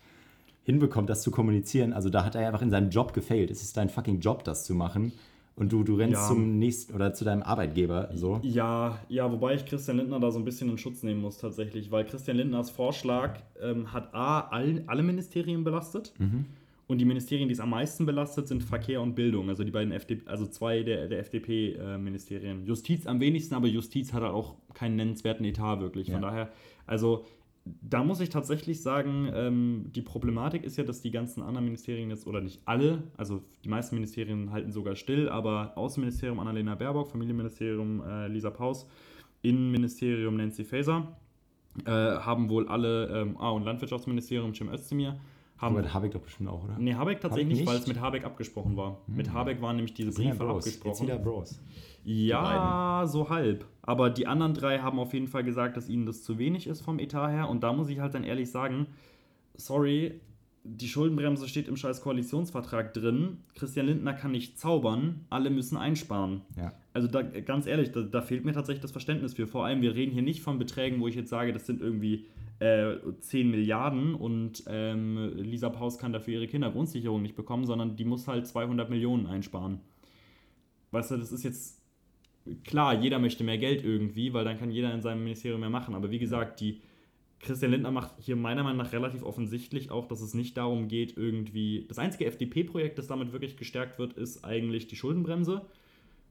hinbekommt, das zu kommunizieren. Also da hat er einfach in seinem Job gefailt. Es ist dein fucking Job, das zu machen und du, du rennst ja. zum nächsten oder zu deinem Arbeitgeber. So.
Ja, ja, wobei ich Christian Lindner da so ein bisschen in Schutz nehmen muss tatsächlich, weil Christian Lindners Vorschlag ähm, hat A, all, alle Ministerien belastet. Mhm. Und die Ministerien, die es am meisten belastet, sind Verkehr und Bildung. Also die beiden FDP, also zwei der, der FDP-Ministerien. Äh, Justiz am wenigsten, aber Justiz hat halt auch keinen nennenswerten Etat wirklich. Von ja. daher, also da muss ich tatsächlich sagen, ähm, die Problematik ist ja, dass die ganzen anderen Ministerien jetzt, oder nicht alle, also die meisten Ministerien halten sogar still, aber Außenministerium Annalena Baerbock, Familienministerium äh, Lisa Paus, Innenministerium Nancy Faeser, äh, haben wohl alle, ähm, ah, und Landwirtschaftsministerium Cem Özdemir, haben.
Aber Habeck doch bestimmt auch, oder?
Nee, Habeck tatsächlich Habeck nicht, weil es mit Habeck abgesprochen war. Hm. Mit Habeck waren nämlich diese Briefe
ja
abgesprochen. Jetzt
wieder Bros.
Ja, so halb. Aber die anderen drei haben auf jeden Fall gesagt, dass ihnen das zu wenig ist vom Etat her. Und da muss ich halt dann ehrlich sagen, sorry, die Schuldenbremse steht im scheiß Koalitionsvertrag drin. Christian Lindner kann nicht zaubern, alle müssen einsparen.
Ja.
Also da, ganz ehrlich, da, da, fehlt mir tatsächlich das Verständnis für. Vor allem, wir reden hier nicht von Beträgen, wo ich jetzt sage, das sind irgendwie äh, 10 Milliarden und ähm, Lisa Paus kann dafür ihre Kindergrundsicherung nicht bekommen, sondern die muss halt 200 Millionen einsparen. Weißt du, das ist jetzt klar, jeder möchte mehr Geld irgendwie, weil dann kann jeder in seinem Ministerium mehr machen. Aber wie gesagt, die Christian Lindner macht hier meiner Meinung nach relativ offensichtlich auch, dass es nicht darum geht, irgendwie. Das einzige FDP-Projekt, das damit wirklich gestärkt wird, ist eigentlich die Schuldenbremse.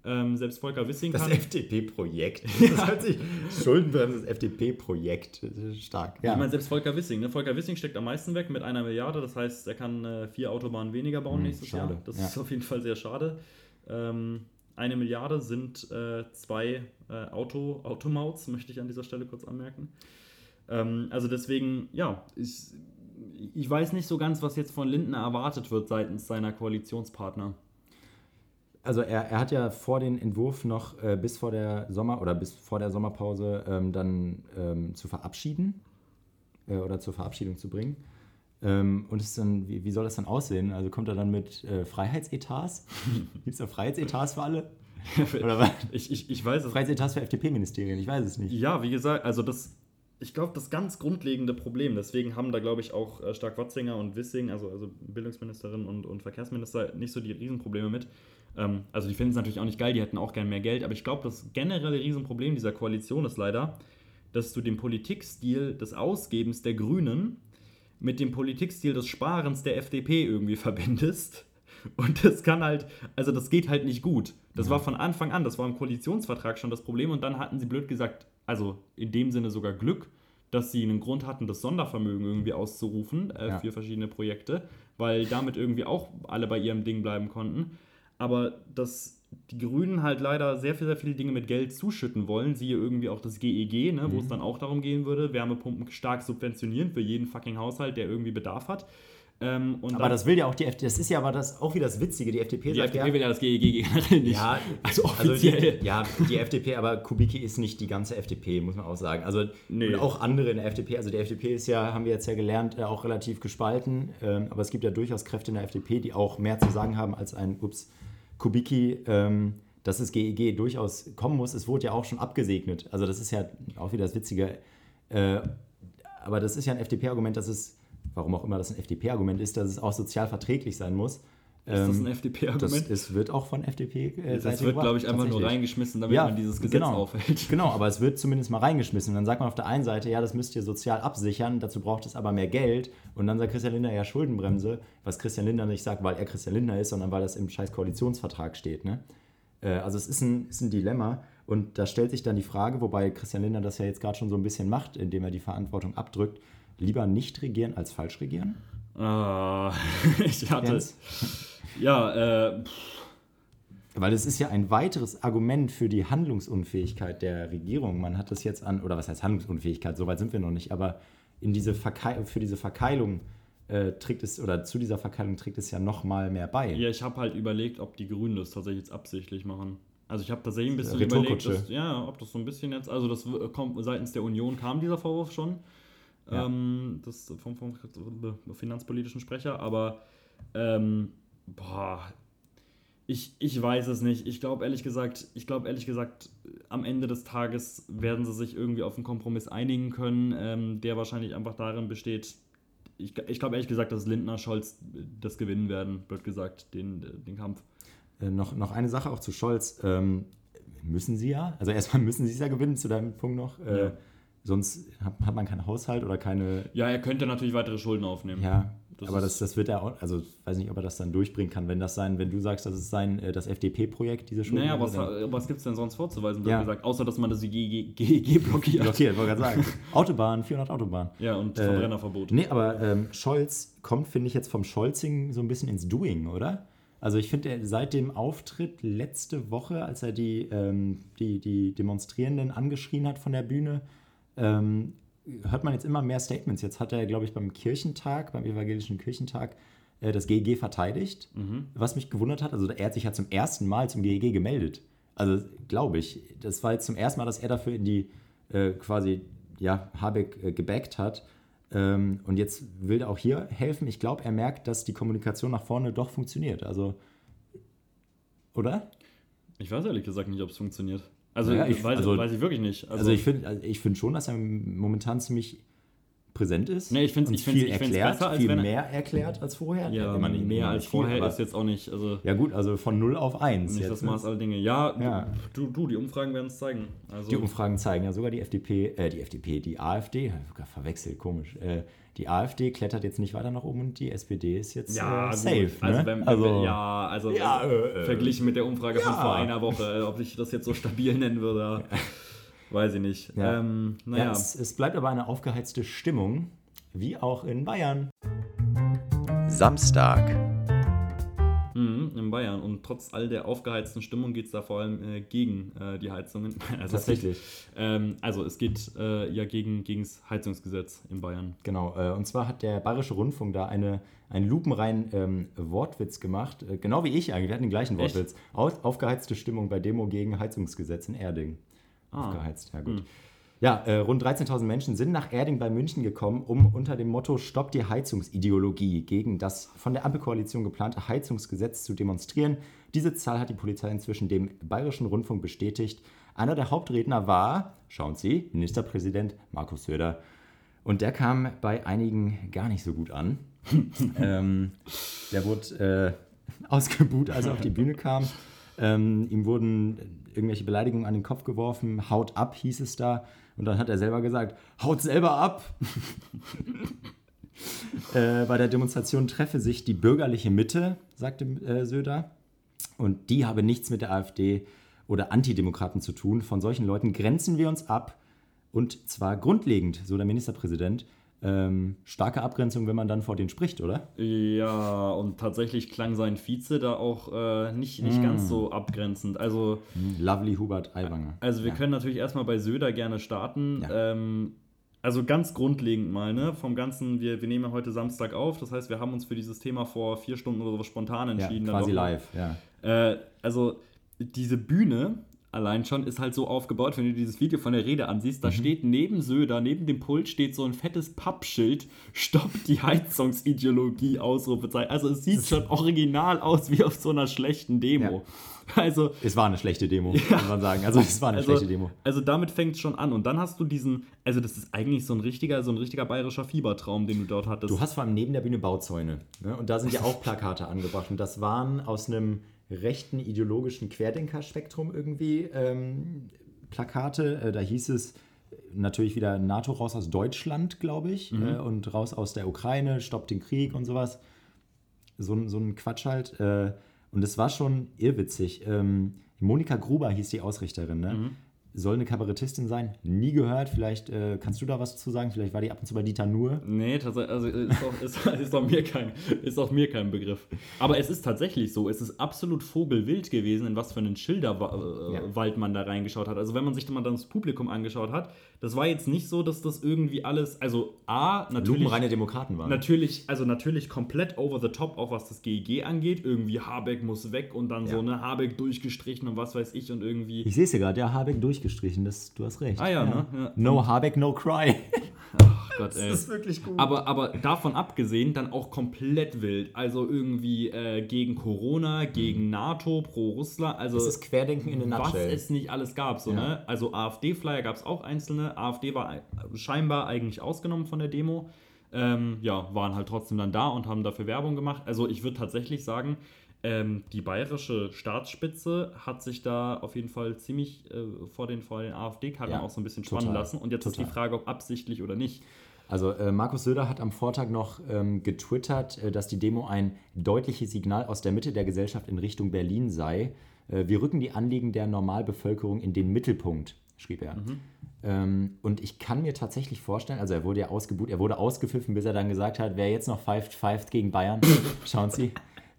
Ähm, selbst Volker Wissing
Das
kann.
FDP-Projekt. Das hört sich. Schuldenbremse, das FDP-Projekt. Stark.
Ich meine, selbst Volker Wissing. Ne? Volker Wissing steckt am meisten weg mit einer Milliarde. Das heißt, er kann äh, vier Autobahnen weniger bauen
Hm,
nächstes
schade,
Jahr. Das
ja.
ist auf jeden Fall sehr schade. Ähm, eine Milliarde sind äh, zwei äh, Auto, Automauts, möchte ich an dieser Stelle kurz anmerken. Ähm, also deswegen, ja, ich, ich weiß nicht so ganz, was jetzt von Lindner erwartet wird seitens seiner Koalitionspartner.
Also er, er hat ja vor den Entwurf noch äh, bis vor der Sommer oder bis vor der Sommerpause ähm, dann ähm, zu verabschieden äh, oder zur Verabschiedung zu bringen. Ähm, und ist dann, wie, wie soll das dann aussehen? Also kommt er dann mit äh, Freiheitsetats? Gibt es da Freiheitsetats für alle? Oder was?
Ich, ich, ich weiß es
Freiheitsetats für FDP-Ministerien? Ich weiß es nicht.
Ja, wie gesagt, also das, ich glaube, das ganz grundlegende Problem, deswegen haben da, glaube ich, auch äh, Stark-Watzinger und Wissing, also, also Bildungsministerin und, und Verkehrsminister, nicht so die Riesenprobleme mit. Ähm, also die finden es natürlich auch nicht geil, die hätten auch gern mehr Geld, aber ich glaube, das generelle Riesenproblem dieser Koalition ist leider, dass du den Politikstil des Ausgebens der Grünen mit dem Politikstil des Sparens der FDP irgendwie verbindest. Und das kann halt, also das geht halt nicht gut. Das war von Anfang an, das war im Koalitionsvertrag schon das Problem und dann hatten sie blöd gesagt, also in dem Sinne sogar Glück, dass sie einen Grund hatten, das Sondervermögen irgendwie auszurufen äh,
Ja.
für verschiedene Projekte, weil damit irgendwie auch alle bei ihrem Ding bleiben konnten. Aber dass die Grünen halt leider sehr, viel, sehr viele Dinge mit Geld zuschütten wollen, siehe irgendwie auch das GEG, ne,
Mhm.
wo es dann auch darum gehen würde, Wärmepumpen stark subventionieren für jeden fucking Haushalt, der irgendwie Bedarf hat. Ähm,
Aber
dann-
das will ja auch die FDP. Das ist ja aber das auch wieder das Witzige. Die FDP
die
sagt
FDP
ja,
will ja das GEG generell nicht.
Ja,
also
also
offiziell.
die, ja, die FDP, aber Kubicki ist nicht die ganze FDP, muss man auch sagen. Also
Nee.
und auch andere in der FDP. Also die FDP ist ja, haben wir jetzt ja gelernt, äh, auch relativ gespalten. Ähm, aber es gibt ja durchaus Kräfte in der FDP, die auch mehr zu sagen haben als ein Ups Kubicki. Ähm, dass das GEG durchaus kommen muss. Es wurde ja auch schon abgesegnet. Also das ist ja auch wieder das Witzige. Äh, aber das ist ja ein FDP-Argument, dass es, warum auch immer das ein FDP-Argument ist, dass es auch sozial verträglich sein muss.
Ist das ein
Ähm,
FDP-Argument?
es wird auch von FDP. Äh,
Das wird, glaube ich, einfach nur reingeschmissen, damit
Ja,
man dieses Gesetz
genau.
aufhält.
Genau, aber es wird zumindest mal reingeschmissen. Und dann sagt man auf der einen Seite, ja, das müsst ihr sozial absichern, dazu braucht es aber mehr Geld. Und dann sagt Christian Lindner ja Schuldenbremse, was Christian Lindner nicht sagt, weil er Christian Lindner ist, sondern weil das im scheiß Koalitionsvertrag steht. Ne? Äh, Also es ist ein, ist ein Dilemma. Und da stellt sich dann die Frage, wobei Christian Lindner das ja jetzt gerade schon so ein bisschen macht, indem er die Verantwortung abdrückt, lieber nicht regieren als falsch regieren?
Ah, ich hatte.
Jens?
Ja, äh,
Weil es ist ja ein weiteres Argument für die Handlungsunfähigkeit der Regierung. Man hat das jetzt an, oder was heißt Handlungsunfähigkeit, so weit sind wir noch nicht, aber in diese für diese Verkeilung äh, trägt es, oder zu dieser Verkeilung trägt es ja noch mal mehr bei.
ja, ich habe halt überlegt, ob die Grünen das tatsächlich jetzt absichtlich machen. Also ich habe tatsächlich ein bisschen überlegt, dass, ja, ob das so ein bisschen jetzt, also das kommt seitens der Union kam dieser Vorwurf schon,
Ja.
ähm, das vom, vom finanzpolitischen Sprecher, aber ähm, boah, ich, ich weiß es nicht. Ich glaube ehrlich gesagt, ich glaube ehrlich gesagt, am Ende des Tages werden sie sich irgendwie auf einen Kompromiss einigen können, ähm, der wahrscheinlich einfach darin besteht. Ich, ich glaube ehrlich gesagt, dass Lindner Scholz das gewinnen werden, wird gesagt, den, den Kampf.
Äh, noch, noch eine Sache auch zu Scholz. Ähm, müssen sie ja, also erstmal müssen sie es ja gewinnen, zu deinem Punkt noch. Äh,
Ja.
Sonst hat, man keinen Haushalt oder keine.
Ja, er könnte natürlich weitere Schulden aufnehmen.
Ja,
Das
aber das, das wird er auch, also weiß nicht, ob er das dann durchbringen kann, wenn das sein, wenn du sagst, das ist sein, äh, das FDP-Projekt, diese Schulden.
Naja, was, was gibt es denn sonst vorzuweisen,
Ja.
gesagt, außer dass man das GEG blockiert.
Ich wollte gerade sagen. Autobahn, 400 Autobahn.
Ja, und
Äh,
Verbrennerverbot.
Nee, aber ähm, Scholz kommt, finde ich, jetzt vom Scholzing so ein bisschen ins Doing, oder? Also ich finde, seit dem Auftritt letzte Woche, als er die, ähm, die, die Demonstrierenden angeschrien hat von der Bühne, ähm, hört man jetzt immer mehr Statements. Jetzt hat er, glaube ich, beim Kirchentag, beim evangelischen Kirchentag, äh, das GEG verteidigt, was mich gewundert hat. Also er hat sich ja zum ersten Mal zum GEG gemeldet. Also glaube ich, das war jetzt zum ersten Mal, dass er dafür in die äh, quasi, ja, Habeck äh, gebackt hat. Ähm, und jetzt will er auch hier helfen. Ich glaube, er merkt, dass die Kommunikation nach vorne doch funktioniert. Also, oder?
Ich weiß ehrlich gesagt nicht, ob es funktioniert. Also,
Ja,
ich, weiß,
also-
weiß ich wirklich nicht.
Also, ich finde also ich find schon, dass er momentan ziemlich präsent ist.
Nee, ich ich find's-
viel erklärt,
besser, als
viel
wenn
mehr erklärt als vorher.
ja,
Immer nicht-
mehr als
viel,
vorher
aber-
ist jetzt auch nicht. Also,
Ja gut, also von 0 auf 1.
nicht
jetzt,
das
ne?
Maß aller Dinge. Ja,
Ja.
Du, du, die Umfragen werden es zeigen. Also,
Die Umfragen zeigen ja sogar die FDP, äh, die FDP, die AfD, verwechselt, komisch. Äh, die AfD klettert jetzt nicht weiter nach oben und die SPD ist jetzt
Ja,
äh, safe.
Also,
ne?
wenn, wenn,
also
ja, also
Ja, äh,
verglichen mit der Umfrage von
Ja.
vor einer Woche, ob ich das jetzt so stabil nennen würde, weiß ich nicht.
Ja.
Ähm,
ja,
naja,
es, es bleibt aber eine aufgeheizte Stimmung, wie auch in Bayern.
Samstag.
mhm, in Bayern. Und trotz all der aufgeheizten Stimmung geht es da vor allem äh, gegen äh, die Heizungen. Also
Tatsächlich.
Es geht, ähm, also es geht äh, ja gegen das Heizungsgesetz in Bayern.
Genau, äh, und zwar hat der Bayerische Rundfunk da eine, einen lupenreinen ähm, Wortwitz gemacht, äh, genau wie ich eigentlich, wir hatten den gleichen
Echt?
Wortwitz. Auf, aufgeheizte Stimmung bei Demo gegen Heizungsgesetz in Erding.
Ah.
Aufgeheizt, ja gut. Ja, äh, rund 13.000 Menschen sind nach Erding bei München gekommen, um unter dem Motto Stopp die Heizungsideologie gegen das von der Ampelkoalition geplante Heizungsgesetz zu demonstrieren. Diese Zahl hat die Polizei inzwischen dem Bayerischen Rundfunk bestätigt. Einer der Hauptredner war, schauen Sie, Ministerpräsident Markus Söder. Und der kam bei einigen gar nicht so gut an. ähm, der wurde äh, ausgebuht, als er auf die Bühne kam. Ähm, ihm wurden irgendwelche Beleidigungen an den Kopf geworfen. Haut ab, hieß es da. Und dann hat er selber gesagt, haut selber ab. äh, bei der Demonstration treffe sich die bürgerliche Mitte, sagte äh, Söder. Und die habe nichts mit der AfD oder Antidemokraten zu tun. Von solchen Leuten grenzen wir uns ab. Und zwar grundlegend, so der Ministerpräsident. Ähm, starke Abgrenzung, wenn man dann vor denen spricht, oder?
Ja, und tatsächlich klang sein Vize da auch äh, nicht, nicht
Mm.
ganz so abgrenzend. Also,
Lovely Hubert Aiwanger.
also wir
ja.
können natürlich erstmal bei Söder gerne starten.
Ja.
Ähm, also ganz grundlegend mal, ne? Vom Ganzen, wir, wir nehmen ja heute Samstag auf, das heißt, wir haben uns für dieses Thema vor vier Stunden oder so spontan
ja,
entschieden. dann
quasi live, ja.
Äh, also diese Bühne allein schon ist halt so aufgebaut, wenn du dieses Video von der Rede ansiehst,
Mhm.
da steht neben Söder, neben dem Pult steht so ein fettes Pappschild, stoppt die Heizungsideologie, Ausrufezeichen. Also es sieht schon original aus wie auf so einer schlechten Demo. Also
Es war eine schlechte Demo, kann man sagen. Also es war eine
also,
schlechte Demo.
also damit fängt es schon an. Und dann hast du diesen, also das ist eigentlich so ein richtiger, so ein richtiger bayerischer Fiebertraum, den du dort hattest.
Du hast vor allem neben der Bühne Bauzäune. Ne? Und da sind ja auch Plakate angebracht. Und das waren aus einem rechten ideologischen Querdenkerspektrum irgendwie ähm, Plakate. Äh, da hieß es natürlich wieder NATO raus aus Deutschland, glaube ich. Äh, und raus aus der Ukraine, stoppt den Krieg und sowas. So, ein- so ein Quatsch halt. Äh, und es war schon irrwitzig. Ähm, Monika Gruber hieß die Ausrichterin. Ne? Soll eine Kabarettistin sein? Nie gehört. Vielleicht äh, kannst du da was zu sagen. Vielleicht war die ab und zu bei Dieter Nuhr.
Nee, tatsächlich, also ist auch, ist, ist, auch mir kein, ist auch mir kein Begriff. Aber es ist tatsächlich so, es ist absolut vogelwild gewesen, in was für einen Schilderwald
Ja.
Wald man da reingeschaut hat. Also wenn man sich mal dann das Publikum angeschaut hat, das war jetzt nicht so, dass das irgendwie alles, also A, natürlich...
Lupenreine Demokraten waren.
Natürlich, also natürlich komplett over the top, auch was das GEG angeht. Irgendwie Habeck muss weg und dann so
Ja.
eine Habeck durchgestrichen und was weiß ich und irgendwie.
Ich sehe es ja gerade, ja, Habeck durchgestrichen, das, du hast recht.
Ah ja, ne? Ja.
No Habeck, no cry.
Ach Gott, ey.
wirklich gut.
Aber, aber davon abgesehen, dann auch komplett wild. Also irgendwie äh, gegen Corona, gegen NATO, pro Russland. Also
das ist Querdenken in den
was es nicht alles gab. So,
Ja.
ne? Also AfD-Flyer gab es auch einzelne. AfD war ei- scheinbar eigentlich ausgenommen von der Demo. Ähm, ja, waren halt trotzdem dann da und haben dafür Werbung gemacht. Also ich würde tatsächlich sagen, ähm, die bayerische Staatsspitze hat sich da auf jeden Fall ziemlich äh, vor den, vor den AfD-Karren
Ja,
auch so ein bisschen
total,
spannen lassen. Und jetzt ist die
total.
Frage, ob absichtlich oder nicht.
Also äh, Markus Söder hat am Vortag noch ähm, getwittert, äh, dass die Demo ein deutliches Signal aus der Mitte der Gesellschaft in Richtung Berlin sei. Äh, wir rücken die Anliegen der Normalbevölkerung in den Mittelpunkt, schrieb er. Ähm, und ich kann mir tatsächlich vorstellen, also er wurde ja ausgebucht, er wurde ausgepfiffen, bis er dann gesagt hat, wer jetzt noch pfeift, pfeift gegen Bayern. Schauen Sie.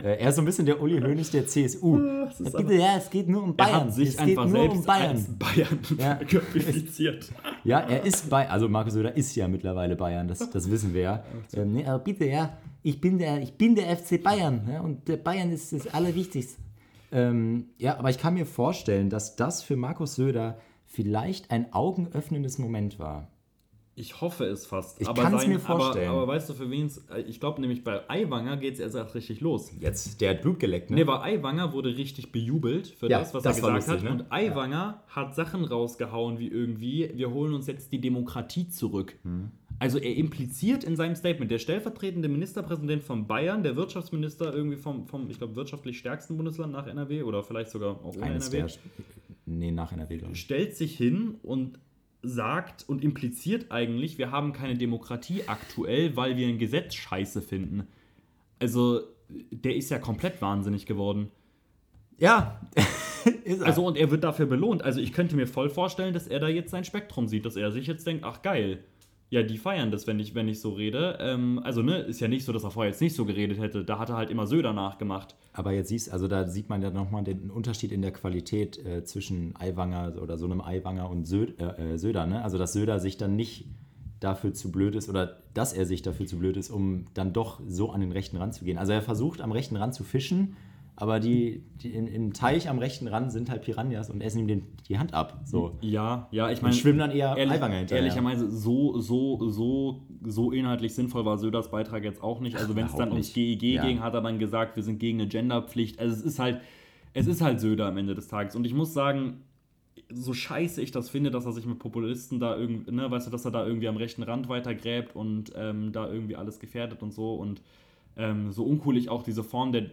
Äh, er ist so ein bisschen der Uli Hoeneß der CSU.
ist
Ja, bitte, ja, es geht nur um
Er
Bayern.
hat sich
es geht nur um Bayern.
Bayern
Ja.
glorifiziert.
Ja, er ist bei, also Markus Söder ist ja mittlerweile Bayern, das, das wissen wir ja. Ähm, nee, aber bitte, ja, ich bin der, ich bin der FC Bayern ja, und der Bayern ist das Allerwichtigste. Ähm, ja, aber ich kann mir vorstellen, dass das für Markus Söder vielleicht ein augenöffnendes Moment war.
Ich hoffe es fast.
Ich
aber
kann's
sein-
mir vorstellen.
Aber, aber weißt du, für wen es. Ich glaube nämlich bei Eiwanger geht es erst erst richtig los.
Jetzt, der hat Blut geleckt, ne?
Nee, weil Eiwanger wurde richtig bejubelt für
Ja,
das, was
das
er gesagt
lustig,
hat.
ne?
Und Eiwanger hat Sachen rausgehauen wie irgendwie, wir holen uns jetzt die Demokratie zurück.
Hm.
Also er impliziert in seinem Statement, der stellvertretende Ministerpräsident von Bayern, der Wirtschaftsminister irgendwie vom, vom ich glaube, wirtschaftlich stärksten Bundesland nach NRW oder vielleicht sogar auch ohne
Eines
NRW,
der. Nee, nach NRW, glaube ich.
stellt sich hin und sagt und impliziert eigentlich, wir haben keine Demokratie aktuell, weil wir ein Gesetz scheiße finden. Also, der ist ja komplett wahnsinnig geworden.
Ja.
Also, und er wird dafür belohnt. Also, ich könnte mir voll vorstellen, dass er da jetzt sein Spektrum sieht, dass er sich jetzt denkt, ach geil. Ja, die feiern das, wenn ich, wenn ich so rede. Ähm, also, ne, ist ja nicht so, dass er vorher jetzt nicht so geredet hätte. Da hat er halt immer Söder nachgemacht.
Aber jetzt siehst also da sieht man ja nochmal den Unterschied in der Qualität äh, zwischen Aiwanger oder so einem Aiwanger und Sö äh, äh, Söder, ne? Also dass Söder sich dann nicht dafür zu blöd ist oder dass er sich dafür zu blöd ist, um dann doch so an den rechten Rand zu gehen. Also er versucht am rechten Rand zu fischen, aber die, die im, im Teich am rechten Rand sind halt Piranhas und essen ihm den, die Hand ab. So.
Ja, ja, ich meine.
schwimmen dann eher
Ehrlich,
Aiwanger hinterher.
ehrlicherweise, so, so, so, so inhaltlich sinnvoll war Söders Beitrag jetzt auch nicht. Also, wenn es dann ums. GEG
Ja.
ging, hat er dann gesagt, wir sind gegen eine Genderpflicht. Also, es ist halt, es ist halt Söder am Ende des Tages. Und ich muss sagen, so scheiße ich das finde, dass er sich mit Populisten da irgendwie, ne, weißt du, dass er da irgendwie am rechten Rand weitergräbt und ähm, da irgendwie alles gefährdet und so. Und ähm, so uncool ich auch diese Form der,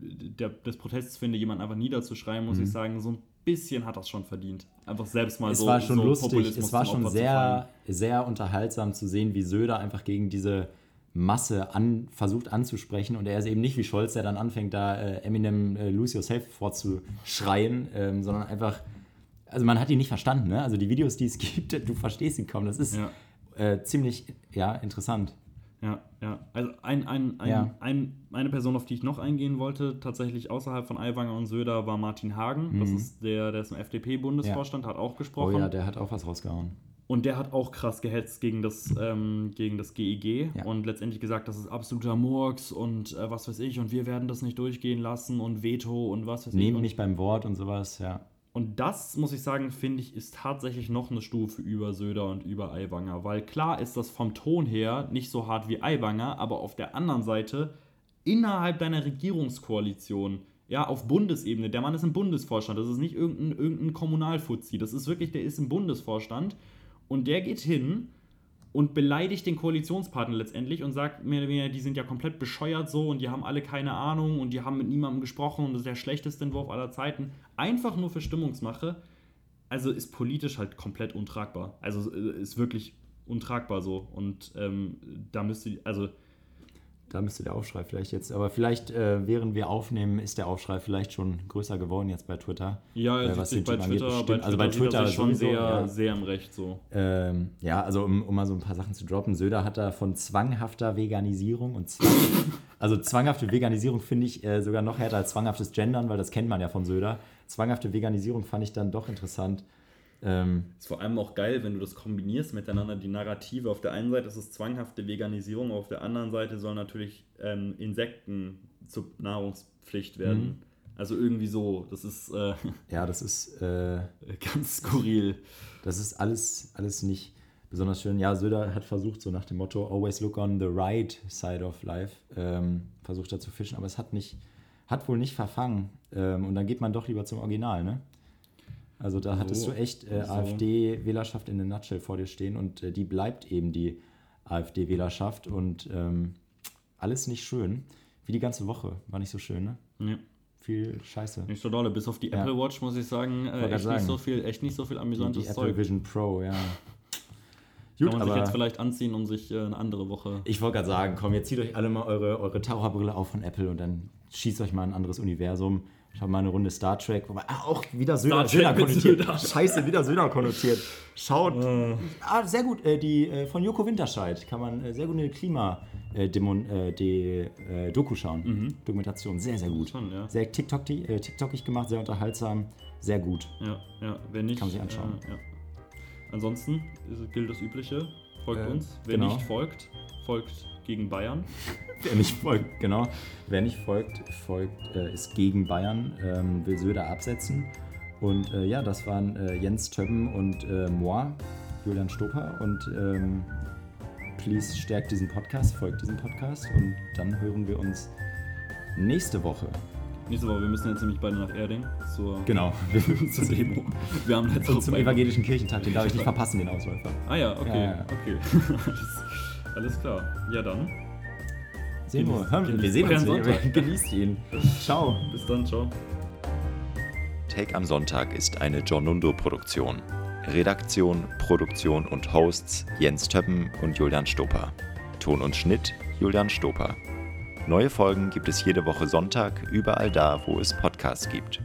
der, des Protests finde, jemanden einfach niederzuschreiben, muss ich sagen, so ein bisschen hat das schon verdient. Einfach selbst mal
Mhm. es
so.
war schon
so
lustig,
Populismus
es war schon sehr, sehr unterhaltsam zu sehen, wie Söder einfach gegen diese Masse an, versucht anzusprechen und er ist eben nicht wie Scholz, der dann anfängt, da äh, Eminem äh, Lose Yourself vorzuschreien, ähm, sondern einfach, also man hat ihn nicht verstanden, ne? also die Videos, die es gibt, du verstehst ihn kaum, das ist
Ja.
äh, ziemlich, ja, interessant.
Ja, ja. Also ein, ein, ein,
Ja.
ein, eine Person, auf die ich noch eingehen wollte, tatsächlich außerhalb von Aiwanger und Söder, war Martin Hagen. Das ist der, der ist im FDP-Bundesvorstand, hat auch
Mhm. Oh
gesprochen.
ja, der hat auch was rausgehauen.
Und der hat auch krass gehetzt gegen das, ähm, gegen das GEG
Ja.
und letztendlich gesagt, das ist absoluter Murks und äh, was weiß ich und wir werden das nicht durchgehen lassen und Veto und was weiß ich.
Nehmen mich beim Wort und sowas, ja.
Und das, muss ich sagen, finde ich, ist tatsächlich noch eine Stufe über Söder und über Aiwanger. Weil klar ist das vom Ton her nicht so hart wie Aiwanger, aber auf der anderen Seite, innerhalb deiner Regierungskoalition, ja, auf Bundesebene, der Mann ist im Bundesvorstand, das ist nicht irgendein, irgendein Kommunalfuzzi, das ist wirklich, der ist im Bundesvorstand und der geht hin und beleidigt den Koalitionspartner letztendlich und sagt mehr oder weniger, die sind ja komplett bescheuert so und die haben alle keine Ahnung und die haben mit niemandem gesprochen und das ist der schlechteste Entwurf aller Zeiten. Einfach nur für Stimmungsmache. Also ist politisch halt komplett untragbar. Also äh, ist wirklich untragbar so. Und ähm, da müsste, also
Da müsste der Aufschrei vielleicht jetzt, aber vielleicht, äh, während wir aufnehmen, ist der Aufschrei vielleicht schon größer geworden jetzt bei Twitter.
ja,
Äh, was den
bei
Typen angeht,
Twitter,
bestimmt. Also bei
er
Twitter
schon
sowieso,
sehr,
ja.
sehr im Recht so.
Ähm, ja, also um, um mal so ein paar Sachen zu droppen. Söder hat da von zwanghafter Veganisierung und Zwang, also zwanghafte Veganisierung finde ich äh, sogar noch härter als zwanghaftes Gendern, weil das kennt man ja von Söder. Zwanghafte Veganisierung fand ich dann doch interessant. Ähm,
Ist vor allem auch geil, wenn du das kombinierst miteinander, die Narrative. Auf der einen Seite ist es zwanghafte Veganisierung, auf der anderen Seite sollen natürlich ähm, Insekten zur Nahrungspflicht werden. Also irgendwie so. Das ist äh,
ja, das ist, äh,
ganz skurril.
das ist alles, alles nicht besonders schön. Ja, Söder hat versucht, so nach dem Motto, always look on the right side of life, ähm, versucht da zu fischen, aber es hat nicht, hat wohl nicht verfangen. Ähm, und dann geht man doch lieber zum Original, ne? Also da hattest
So,
du echt äh,
so.
AfD-Wählerschaft in der Nutshell vor dir stehen und äh, die bleibt eben die AfD-Wählerschaft und ähm, alles nicht schön. Wie die ganze Woche. War nicht so schön, ne?
Ja,
Viel Scheiße.
nicht so dolle. Bis auf die
Ja.
Apple Watch muss ich sagen, äh, echt,
sagen.
nicht so viel, echt nicht so viel
Die,
amüsantes
die Apple
Zeug.
Vision Pro, ja.
Kann man sich jetzt vielleicht anziehen und sich äh, eine andere Woche.
Ich wollte gerade sagen, komm, jetzt zieht euch alle mal eure, eure Taucherbrille auf von Apple und dann schießt euch mal ein anderes Universum. Schaut mal eine Runde Star Trek, wobei ah, auch wieder Söder, Söder konnotiert.
Söder.
Scheiße, wieder Söder konnotiert. Schaut. Ah, sehr gut. Äh, die äh, von Joko Winterscheid kann man äh, sehr gut eine Klima äh, äh, äh, schauen. Dokumentation, sehr, sehr gut.
Schon, ja.
Sehr TikTok, äh, TikTokig gemacht, sehr unterhaltsam, sehr gut.
Ja, ja, wer nicht.
Kann man sich anschauen.
Äh, ja. Ansonsten gilt das Übliche. Folgt
Äh,
uns. Wer
genau.
nicht folgt, folgt gegen Bayern.
Wer nicht folgt, genau. Wer nicht folgt, folgt, äh, ist gegen Bayern, ähm, will Söder absetzen. Und äh, ja, das waren äh, Jens Többen und äh, moi Julian Stoper und ähm, please stärkt diesen Podcast, folgt diesem Podcast und dann hören wir uns nächste Woche.
Nächste Woche, wir müssen jetzt nämlich beide nach Erding zur,
Genau,
zur Demo. Wir haben jetzt auch
zum evangelischen Kirchentag, den darf ich nicht verpassen, den Ausläufer.
Ah ja, okay,
Ja, ja.
okay. alles, alles klar. Ja dann,
Sehen wir,
Genießt-
wir, wir
genießt
sehen uns,
Sonntag.
genießt ihn. Ciao.
bis dann, ciao.
Take am Sonntag ist eine Giornundo-Produktion. Redaktion, Produktion und Hosts Jens Töppen und Julian Stoper. Ton und Schnitt Julian Stoper. Neue Folgen gibt es jede Woche Sonntag überall da, wo es Podcasts gibt.